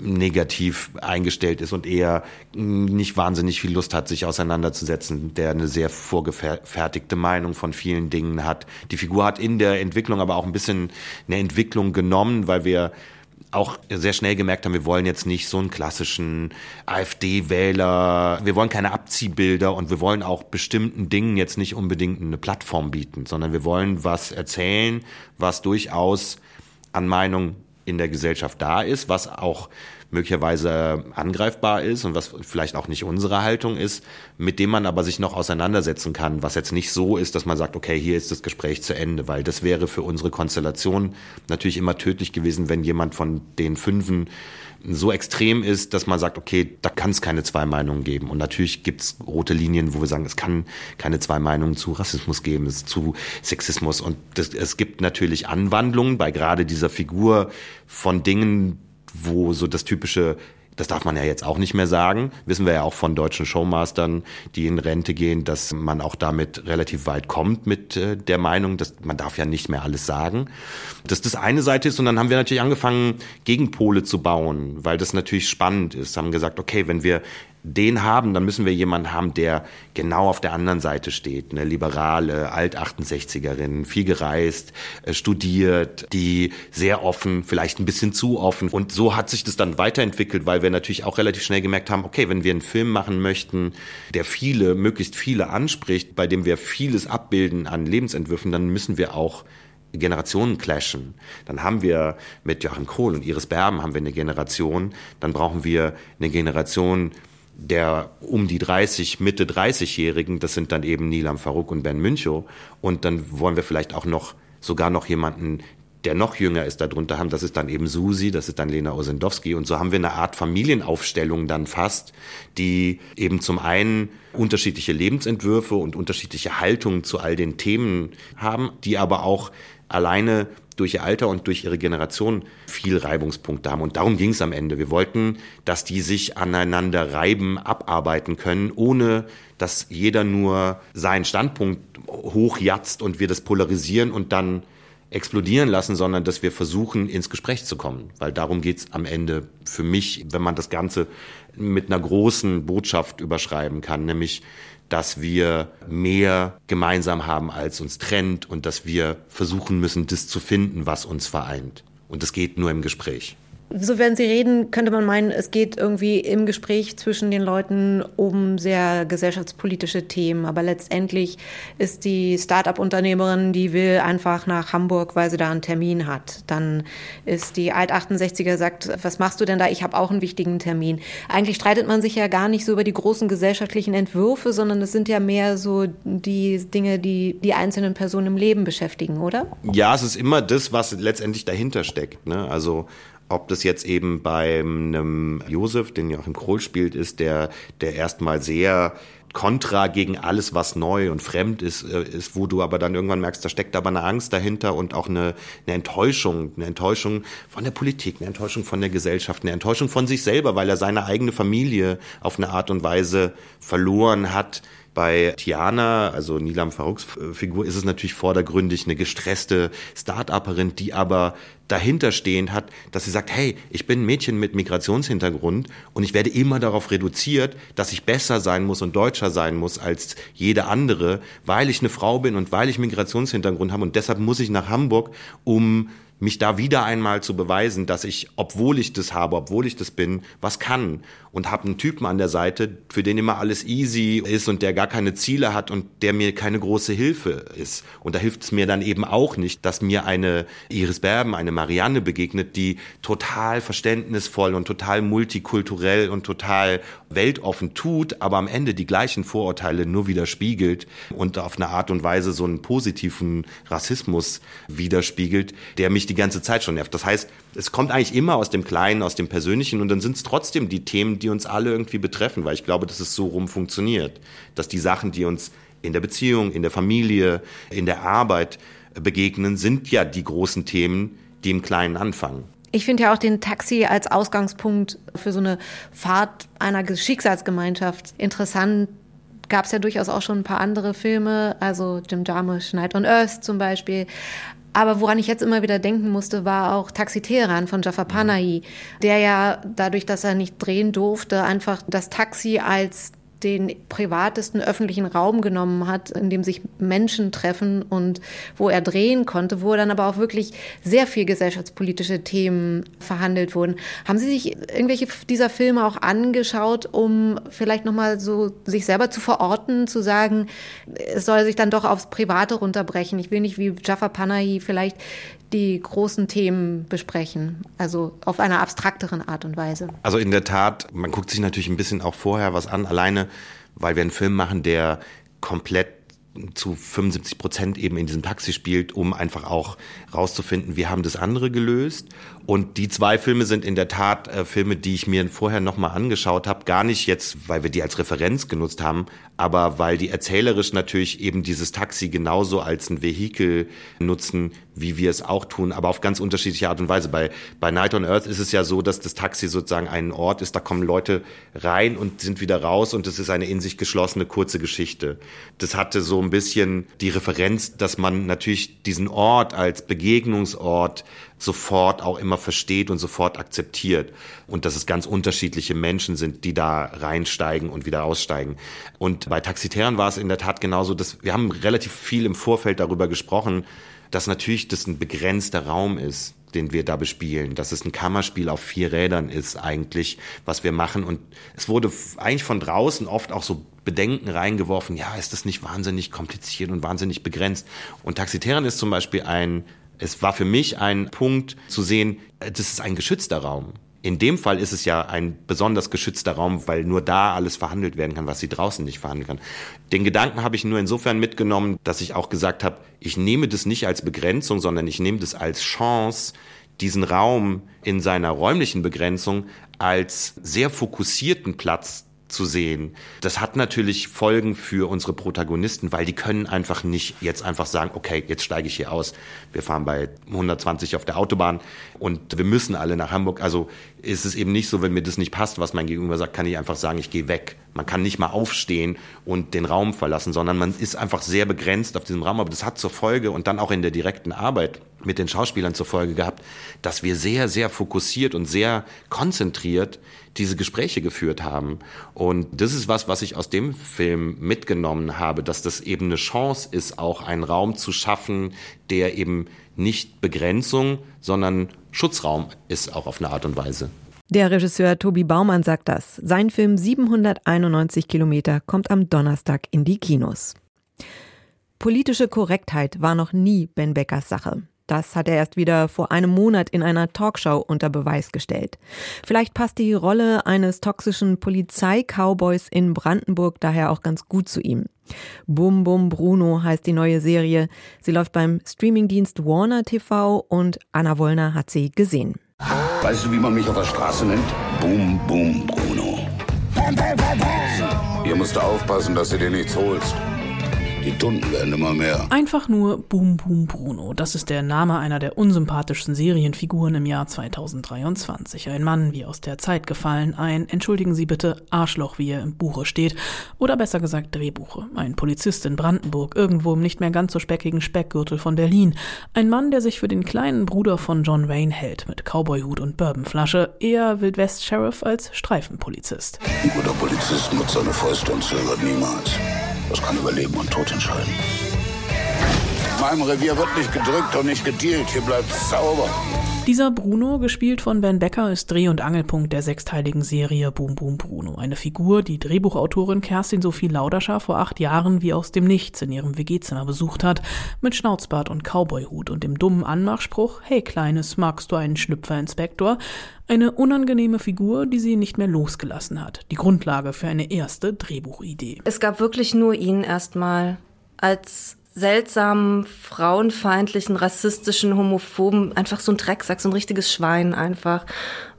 negativ eingestellt ist und eher nicht wahnsinnig viel Lust hat, sich auseinanderzusetzen, der eine sehr vorgefertigte Meinung von vielen Dingen hat. Die Figur hat in der Entwicklung aber auch ein bisschen eine Entwicklung genommen, weil wir auch sehr schnell gemerkt haben, wir wollen jetzt nicht so einen klassischen AfD-Wähler, wir wollen keine Abziehbilder und wir wollen auch bestimmten Dingen jetzt nicht unbedingt eine Plattform bieten, sondern wir wollen was erzählen, was durchaus an Meinung in der Gesellschaft da ist, was auch möglicherweise angreifbar ist und was vielleicht auch nicht unsere Haltung ist, mit dem man aber sich noch auseinandersetzen kann, was jetzt nicht so ist, dass man sagt, okay, hier ist das Gespräch zu Ende, weil das wäre für unsere Konstellation natürlich immer tödlich gewesen, wenn jemand von den Fünfen so extrem ist, dass man sagt, okay, da kann es keine zwei Meinungen geben. Und natürlich gibt es rote Linien, wo wir sagen, es kann keine zwei Meinungen zu Rassismus geben, es zu Sexismus. Und das, es gibt natürlich Anwandlungen bei gerade dieser Figur von Dingen, wo so das typische das darf man ja jetzt auch nicht mehr sagen. Wissen wir ja auch von deutschen Showmastern, die in Rente gehen, dass man auch damit relativ weit kommt mit äh, der Meinung, dass man darf ja nicht mehr alles sagen. Dass das eine Seite ist und dann haben wir natürlich angefangen, Gegenpole zu bauen, weil das natürlich spannend ist. Haben gesagt, okay, wenn wir den haben, dann müssen wir jemanden haben, der genau auf der anderen Seite steht. Eine liberale, Alt-68erin, viel gereist, äh, studiert, die sehr offen, vielleicht ein bisschen zu offen. Und so hat sich das dann weiterentwickelt, weil wir natürlich auch relativ schnell gemerkt haben, okay, wenn wir einen Film machen möchten, der viele, möglichst viele anspricht, bei dem wir vieles abbilden an Lebensentwürfen, dann müssen wir auch Generationen clashen. Dann haben wir mit Joachim Kohl und Iris Berben haben wir eine Generation, dann brauchen wir eine Generation, der um die 30, Mitte 30-Jährigen, das sind dann eben Nilam Farouk und Ben Münchow. Und dann wollen wir vielleicht auch noch, sogar noch jemanden, der noch jünger ist, darunter haben. Das ist dann eben Susi, das ist dann Lena Osendowski. Und so haben wir eine Art Familienaufstellung dann fast, die eben zum einen unterschiedliche Lebensentwürfe und unterschiedliche Haltungen zu all den Themen haben, die aber auch alleine durch ihr Alter und durch ihre Generation viel Reibungspunkte haben. Und darum ging es am Ende. Wir wollten, dass die sich aneinander reiben, abarbeiten können, ohne dass jeder nur seinen Standpunkt hochjatzt und wir das polarisieren und dann explodieren lassen, sondern dass wir versuchen, ins Gespräch zu kommen. Weil darum geht es am Ende für mich, wenn man das Ganze mit einer großen Botschaft überschreiben kann, nämlich dass wir mehr gemeinsam haben, als uns trennt und dass wir versuchen müssen, das zu finden, was uns vereint. Und das geht nur im Gespräch. So werden Sie reden, könnte man meinen, es geht irgendwie im Gespräch zwischen den Leuten um sehr gesellschaftspolitische Themen. Aber letztendlich ist die Start-up-Unternehmerin, die will einfach nach Hamburg, weil sie da einen Termin hat. Dann ist die Alt-68er, sagt, was machst du denn da? Ich habe auch einen wichtigen Termin. Eigentlich streitet man sich ja gar nicht so über die großen gesellschaftlichen Entwürfe, sondern es sind ja mehr so die Dinge, die die einzelnen Personen im Leben beschäftigen, oder? Ja, es ist immer das, was letztendlich dahinter steckt. Ne? Also ob das jetzt eben bei einem Josef, den Joachim Krohl spielt, ist, der, der erstmal sehr kontra gegen alles, was neu und fremd ist, äh, ist, wo du aber dann irgendwann merkst, da steckt aber eine Angst dahinter und auch eine, eine Enttäuschung, eine Enttäuschung von der Politik, eine Enttäuschung von der Gesellschaft, eine Enttäuschung von sich selber, weil er seine eigene Familie auf eine Art und Weise verloren hat, bei Tiana, also Nilam Farouks Figur, ist es natürlich vordergründig eine gestresste Start-Upperin, die aber dahinter stehend hat, dass sie sagt, hey, ich bin ein Mädchen mit Migrationshintergrund und ich werde immer darauf reduziert, dass ich besser sein muss und deutscher sein muss als jede andere, weil ich eine Frau bin und weil ich Migrationshintergrund habe. Und deshalb muss ich nach Hamburg, um mich da wieder einmal zu beweisen, dass ich, obwohl ich das habe, obwohl ich das bin, was kann und habe einen Typen an der Seite, für den immer alles easy ist und der gar keine Ziele hat und der mir keine große Hilfe ist. Und da hilft es mir dann eben auch nicht, dass mir eine Iris Berben, eine Marianne begegnet, die total verständnisvoll und total multikulturell und total weltoffen tut, aber am Ende die gleichen Vorurteile nur widerspiegelt und auf eine Art und Weise so einen positiven Rassismus widerspiegelt, der mich die ganze Zeit schon nervt. Das heißt, es kommt eigentlich immer aus dem Kleinen, aus dem Persönlichen und dann sind es trotzdem die Themen, die uns alle irgendwie betreffen, weil ich glaube, dass es so rum funktioniert, dass die Sachen, die uns in der Beziehung, in der Familie, in der Arbeit begegnen, sind ja die großen Themen, die im Kleinen anfangen. Ich finde ja auch den Taxi als Ausgangspunkt für so eine Fahrt einer Schicksalsgemeinschaft interessant. Gab es ja durchaus auch schon ein paar andere Filme, also Jim Jarmusch, Night on Earth zum Beispiel. Aber woran ich jetzt immer wieder denken musste, war auch Taxi Teheran von Jafar Panahi, der ja dadurch, dass er nicht drehen durfte, einfach das Taxi als den privatesten öffentlichen Raum genommen hat, in dem sich Menschen treffen und wo er drehen konnte, wo dann aber auch wirklich sehr viel gesellschaftspolitische Themen verhandelt wurden. Haben Sie sich irgendwelche dieser Filme auch angeschaut, um vielleicht nochmal so sich selber zu verorten, zu sagen, es soll sich dann doch aufs Private runterbrechen. Ich will nicht wie Jafar Panahi vielleicht die großen Themen besprechen, also auf einer abstrakteren Art und Weise. Also in der Tat, man guckt sich natürlich ein bisschen auch vorher was an, alleine weil wir einen Film machen, der komplett zu 75 Prozent eben in diesem Taxi spielt, um einfach auch rauszufinden, wir haben das andere gelöst. Und die zwei Filme sind in der Tat äh, Filme, die ich mir vorher nochmal angeschaut habe. Gar nicht jetzt, weil wir die als Referenz genutzt haben, aber weil die erzählerisch natürlich eben dieses Taxi genauso als ein Vehikel nutzen, wie wir es auch tun, aber auf ganz unterschiedliche Art und Weise. Bei, bei Night on Earth ist es ja so, dass das Taxi sozusagen ein Ort ist, da kommen Leute rein und sind wieder raus und es ist eine in sich geschlossene kurze Geschichte. Das hatte so ein bisschen die Referenz, dass man natürlich diesen Ort als Begegnungsort sofort auch immer versteht und sofort akzeptiert. Und dass es ganz unterschiedliche Menschen sind, die da reinsteigen und wieder aussteigen. Und bei Taxitären war es in der Tat genauso, dass wir haben relativ viel im Vorfeld darüber gesprochen, dass natürlich das ein begrenzter Raum ist den wir da bespielen, dass es ein Kammerspiel auf vier Rädern ist eigentlich, was wir machen. Und es wurde eigentlich von draußen oft auch so Bedenken reingeworfen, ja, ist das nicht wahnsinnig kompliziert und wahnsinnig begrenzt. Und Taxitären ist zum Beispiel ein es war für mich ein Punkt zu sehen, äh, das ist ein geschützter Raum. In dem Fall ist es ja ein besonders geschützter Raum, weil nur da alles verhandelt werden kann, was sie draußen nicht verhandeln kann. Den Gedanken habe ich nur insofern mitgenommen, dass ich auch gesagt habe, ich nehme das nicht als Begrenzung, sondern ich nehme das als Chance, diesen Raum in seiner räumlichen Begrenzung als sehr fokussierten Platz zu sehen. Das hat natürlich Folgen für unsere Protagonisten, weil die können einfach nicht jetzt einfach sagen, okay, jetzt steige ich hier aus. Wir fahren bei 120 auf der Autobahn und wir müssen alle nach Hamburg. Also ist es eben nicht so, wenn mir das nicht passt, was mein Gegenüber sagt, kann ich einfach sagen, ich gehe weg. Man kann nicht mal aufstehen und den Raum verlassen, sondern man ist einfach sehr begrenzt auf diesem Raum. Aber das hat zur Folge und dann auch in der direkten Arbeit mit den Schauspielern zur Folge gehabt, dass wir sehr, sehr fokussiert und sehr konzentriert diese Gespräche geführt haben. Und das ist was, was ich aus dem Film mitgenommen habe, dass das eben eine Chance ist, auch einen Raum zu schaffen, der eben nicht Begrenzung, sondern Schutzraum ist, auch auf eine Art und Weise. Der Regisseur Tobi Baumann sagt das. Sein Film 791 Kilometer kommt am Donnerstag in die Kinos. Politische Korrektheit war noch nie Ben Beckers Sache. Das hat er erst wieder vor einem Monat in einer Talkshow unter Beweis gestellt. Vielleicht passt die Rolle eines toxischen Polizei-Cowboys in Brandenburg daher auch ganz gut zu ihm. Bum Bum Bruno heißt die neue Serie. Sie läuft beim Streamingdienst Warner TV und Anna Wollner hat sie gesehen. Weißt du, wie man mich auf der Straße nennt? Bum Bum Bruno. Hier musst du aufpassen, dass du dir nichts holst. Die Tunden werden immer mehr. Einfach nur Boom Boom Bruno. Das ist der Name einer der unsympathischsten Serienfiguren im Jahr 2023. Ein Mann wie aus der Zeit gefallen, ein, entschuldigen Sie bitte, Arschloch, wie er im Buche steht. Oder besser gesagt Drehbuche. Ein Polizist in Brandenburg, irgendwo im nicht mehr ganz so speckigen Speckgürtel von Berlin. Ein Mann, der sich für den kleinen Bruder von John Wayne hält, mit Cowboyhut und Bourbonflasche. Eher Wildwest-Sheriff als Streifenpolizist. Ein guter Polizist nutzt seine Fäuste und zögert niemals. Das kann über Leben und Tod entscheiden. In meinem Revier wird nicht gedrückt und nicht gedealt. Hier bleibt sauber. Dieser Bruno, gespielt von Ben Becker, ist Dreh- und Angelpunkt der sechsteiligen Serie Boom Boom Bruno. Eine Figur, die Drehbuchautorin Kerstin Sophie Lauderscher vor acht Jahren wie aus dem Nichts in ihrem WG-Zimmer besucht hat, mit Schnauzbart und Cowboyhut und dem dummen Anmachspruch, hey Kleines, magst du einen Schlüpferinspektor? Eine unangenehme Figur, die sie nicht mehr losgelassen hat. Die Grundlage für eine erste Drehbuchidee. Es gab wirklich nur ihn erstmal als seltsamen, frauenfeindlichen, rassistischen, homophoben, einfach so ein Drecksack, so ein richtiges Schwein einfach.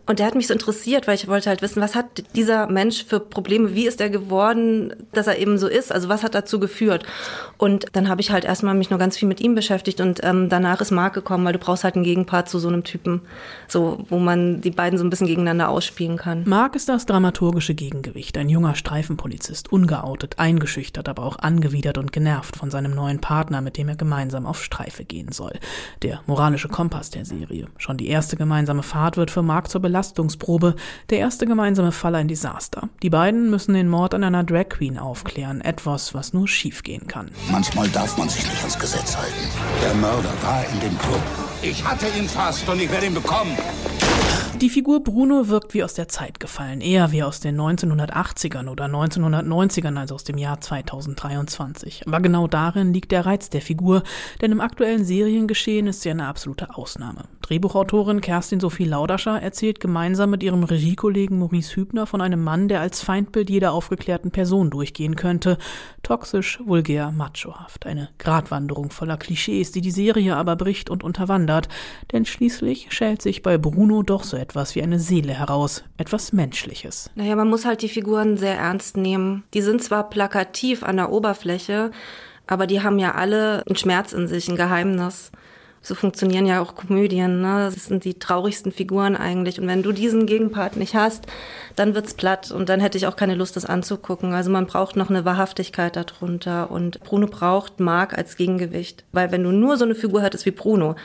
Und der hat mich so interessiert, weil ich wollte halt wissen, was hat dieser Mensch für Probleme, wie ist er geworden, dass er eben so ist, also was hat dazu geführt. Und dann habe ich halt erstmal mich nur ganz viel mit ihm beschäftigt und ähm, danach ist Marc gekommen, weil du brauchst halt einen Gegenpart zu so einem Typen, so wo man die beiden so ein bisschen gegeneinander ausspielen kann. Marc ist das dramaturgische Gegengewicht, ein junger Streifenpolizist, ungeoutet, eingeschüchtert, aber auch angewidert und genervt von seinem neuen Partner, mit dem er gemeinsam auf Streife gehen soll. Der moralische Kompass der Serie. Schon die erste gemeinsame Fahrt wird für Marc zur Belastungsprobe, der erste gemeinsame Fall ein Desaster. Die beiden müssen den Mord an einer Drag Queen aufklären, etwas, was nur schiefgehen kann. Manchmal darf man sich nicht ans Gesetz halten. Der Mörder war in dem Club. Ich hatte ihn fast und ich werde ihn bekommen. Die Figur Bruno wirkt wie aus der Zeit gefallen, eher wie aus den 1980ern oder 1990ern als aus dem Jahr 2023. Aber genau darin liegt der Reiz der Figur, denn im aktuellen Seriengeschehen ist sie eine absolute Ausnahme. Drehbuchautorin Kerstin Sophie Laudascher erzählt gemeinsam mit ihrem Regiekollegen Maurice Hübner von einem Mann, der als Feindbild jeder aufgeklärten Person durchgehen könnte. Toxisch, vulgär, machohaft. Eine Gratwanderung voller Klischees, die die Serie aber bricht und unterwandert. Denn schließlich schält sich bei Bruno doch so etwas wie eine Seele heraus, etwas Menschliches. Naja, man muss halt die Figuren sehr ernst nehmen. Die sind zwar plakativ an der Oberfläche, aber die haben ja alle einen Schmerz in sich, ein Geheimnis. So funktionieren ja auch Komödien. Ne? Das sind die traurigsten Figuren eigentlich. Und wenn du diesen Gegenpart nicht hast, dann wird's platt und dann hätte ich auch keine Lust, das anzugucken. Also man braucht noch eine Wahrhaftigkeit darunter. Und Bruno braucht Mark als Gegengewicht. Weil wenn du nur so eine Figur hättest wie Bruno,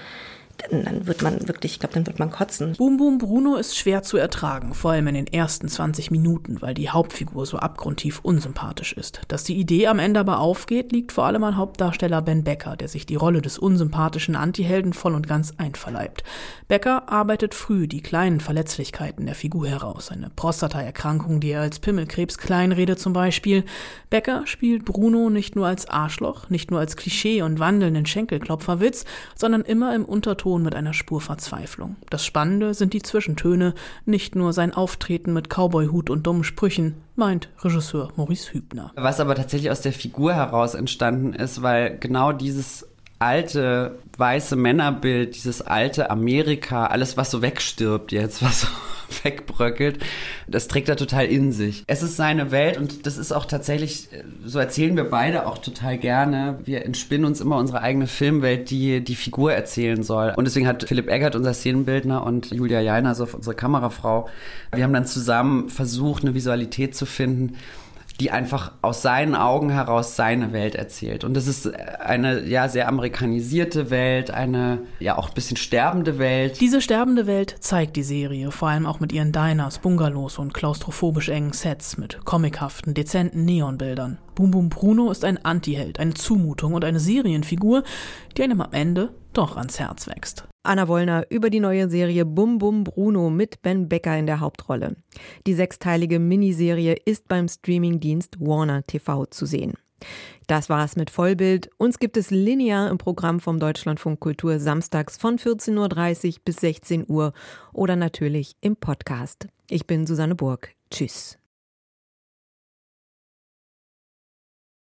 dann, wird man wirklich, ich glaube, dann wird man kotzen. Boom Boom Bruno ist schwer zu ertragen, vor allem in den ersten 20 Minuten, weil die Hauptfigur so abgrundtief unsympathisch ist. Dass die Idee am Ende aber aufgeht, liegt vor allem an Hauptdarsteller Ben Becker, der sich die Rolle des unsympathischen Antihelden voll und ganz einverleibt. Becker arbeitet früh die kleinen Verletzlichkeiten der Figur heraus, eine Prostataerkrankung, die er als Pimmelkrebs kleinredet zum Beispiel. Becker spielt Bruno nicht nur als Arschloch, nicht nur als Klischee und wandelnden Schenkelklopferwitz, sondern immer im Unterton Ton mit einer Spur Verzweiflung. Das Spannende sind die Zwischentöne, nicht nur sein Auftreten mit Cowboyhut und dummen Sprüchen, meint Regisseur Maurice Hübner. Was aber tatsächlich aus der Figur heraus entstanden ist, weil genau dieses alte weiße Männerbild, dieses alte Amerika, alles was so wegstirbt jetzt, was so wegbröckelt, das trägt er total in sich. Es ist seine Welt und das ist auch tatsächlich, so erzählen wir beide auch total gerne. Wir entspinnen uns immer unsere eigene Filmwelt, die die Figur erzählen soll. Und deswegen hat Philipp Eggert, unser Szenenbildner, und Julia Jainer, also unsere Kamerafrau, wir haben dann zusammen versucht, eine Visualität zu finden, die einfach aus seinen Augen heraus seine Welt erzählt. Und das ist eine ja sehr amerikanisierte Welt, eine ja auch ein bisschen sterbende Welt. Diese sterbende Welt zeigt die Serie, vor allem auch mit ihren Diners, Bungalows und klaustrophobisch engen Sets mit comichaften, dezenten Neonbildern. Boom Boom Bruno ist ein Antiheld, eine Zumutung und eine Serienfigur, die einem am Ende doch ans Herz wächst. Anna Wollner über die neue Serie Bum Bum Bruno mit Ben Becker in der Hauptrolle. Die sechsteilige Miniserie ist beim Streamingdienst Warner TV zu sehen. Das war's mit Vollbild. Uns gibt es linear im Programm vom Deutschlandfunk Kultur samstags von 14.30 Uhr bis 16 Uhr oder natürlich im Podcast. Ich bin Susanne Burg. Tschüss.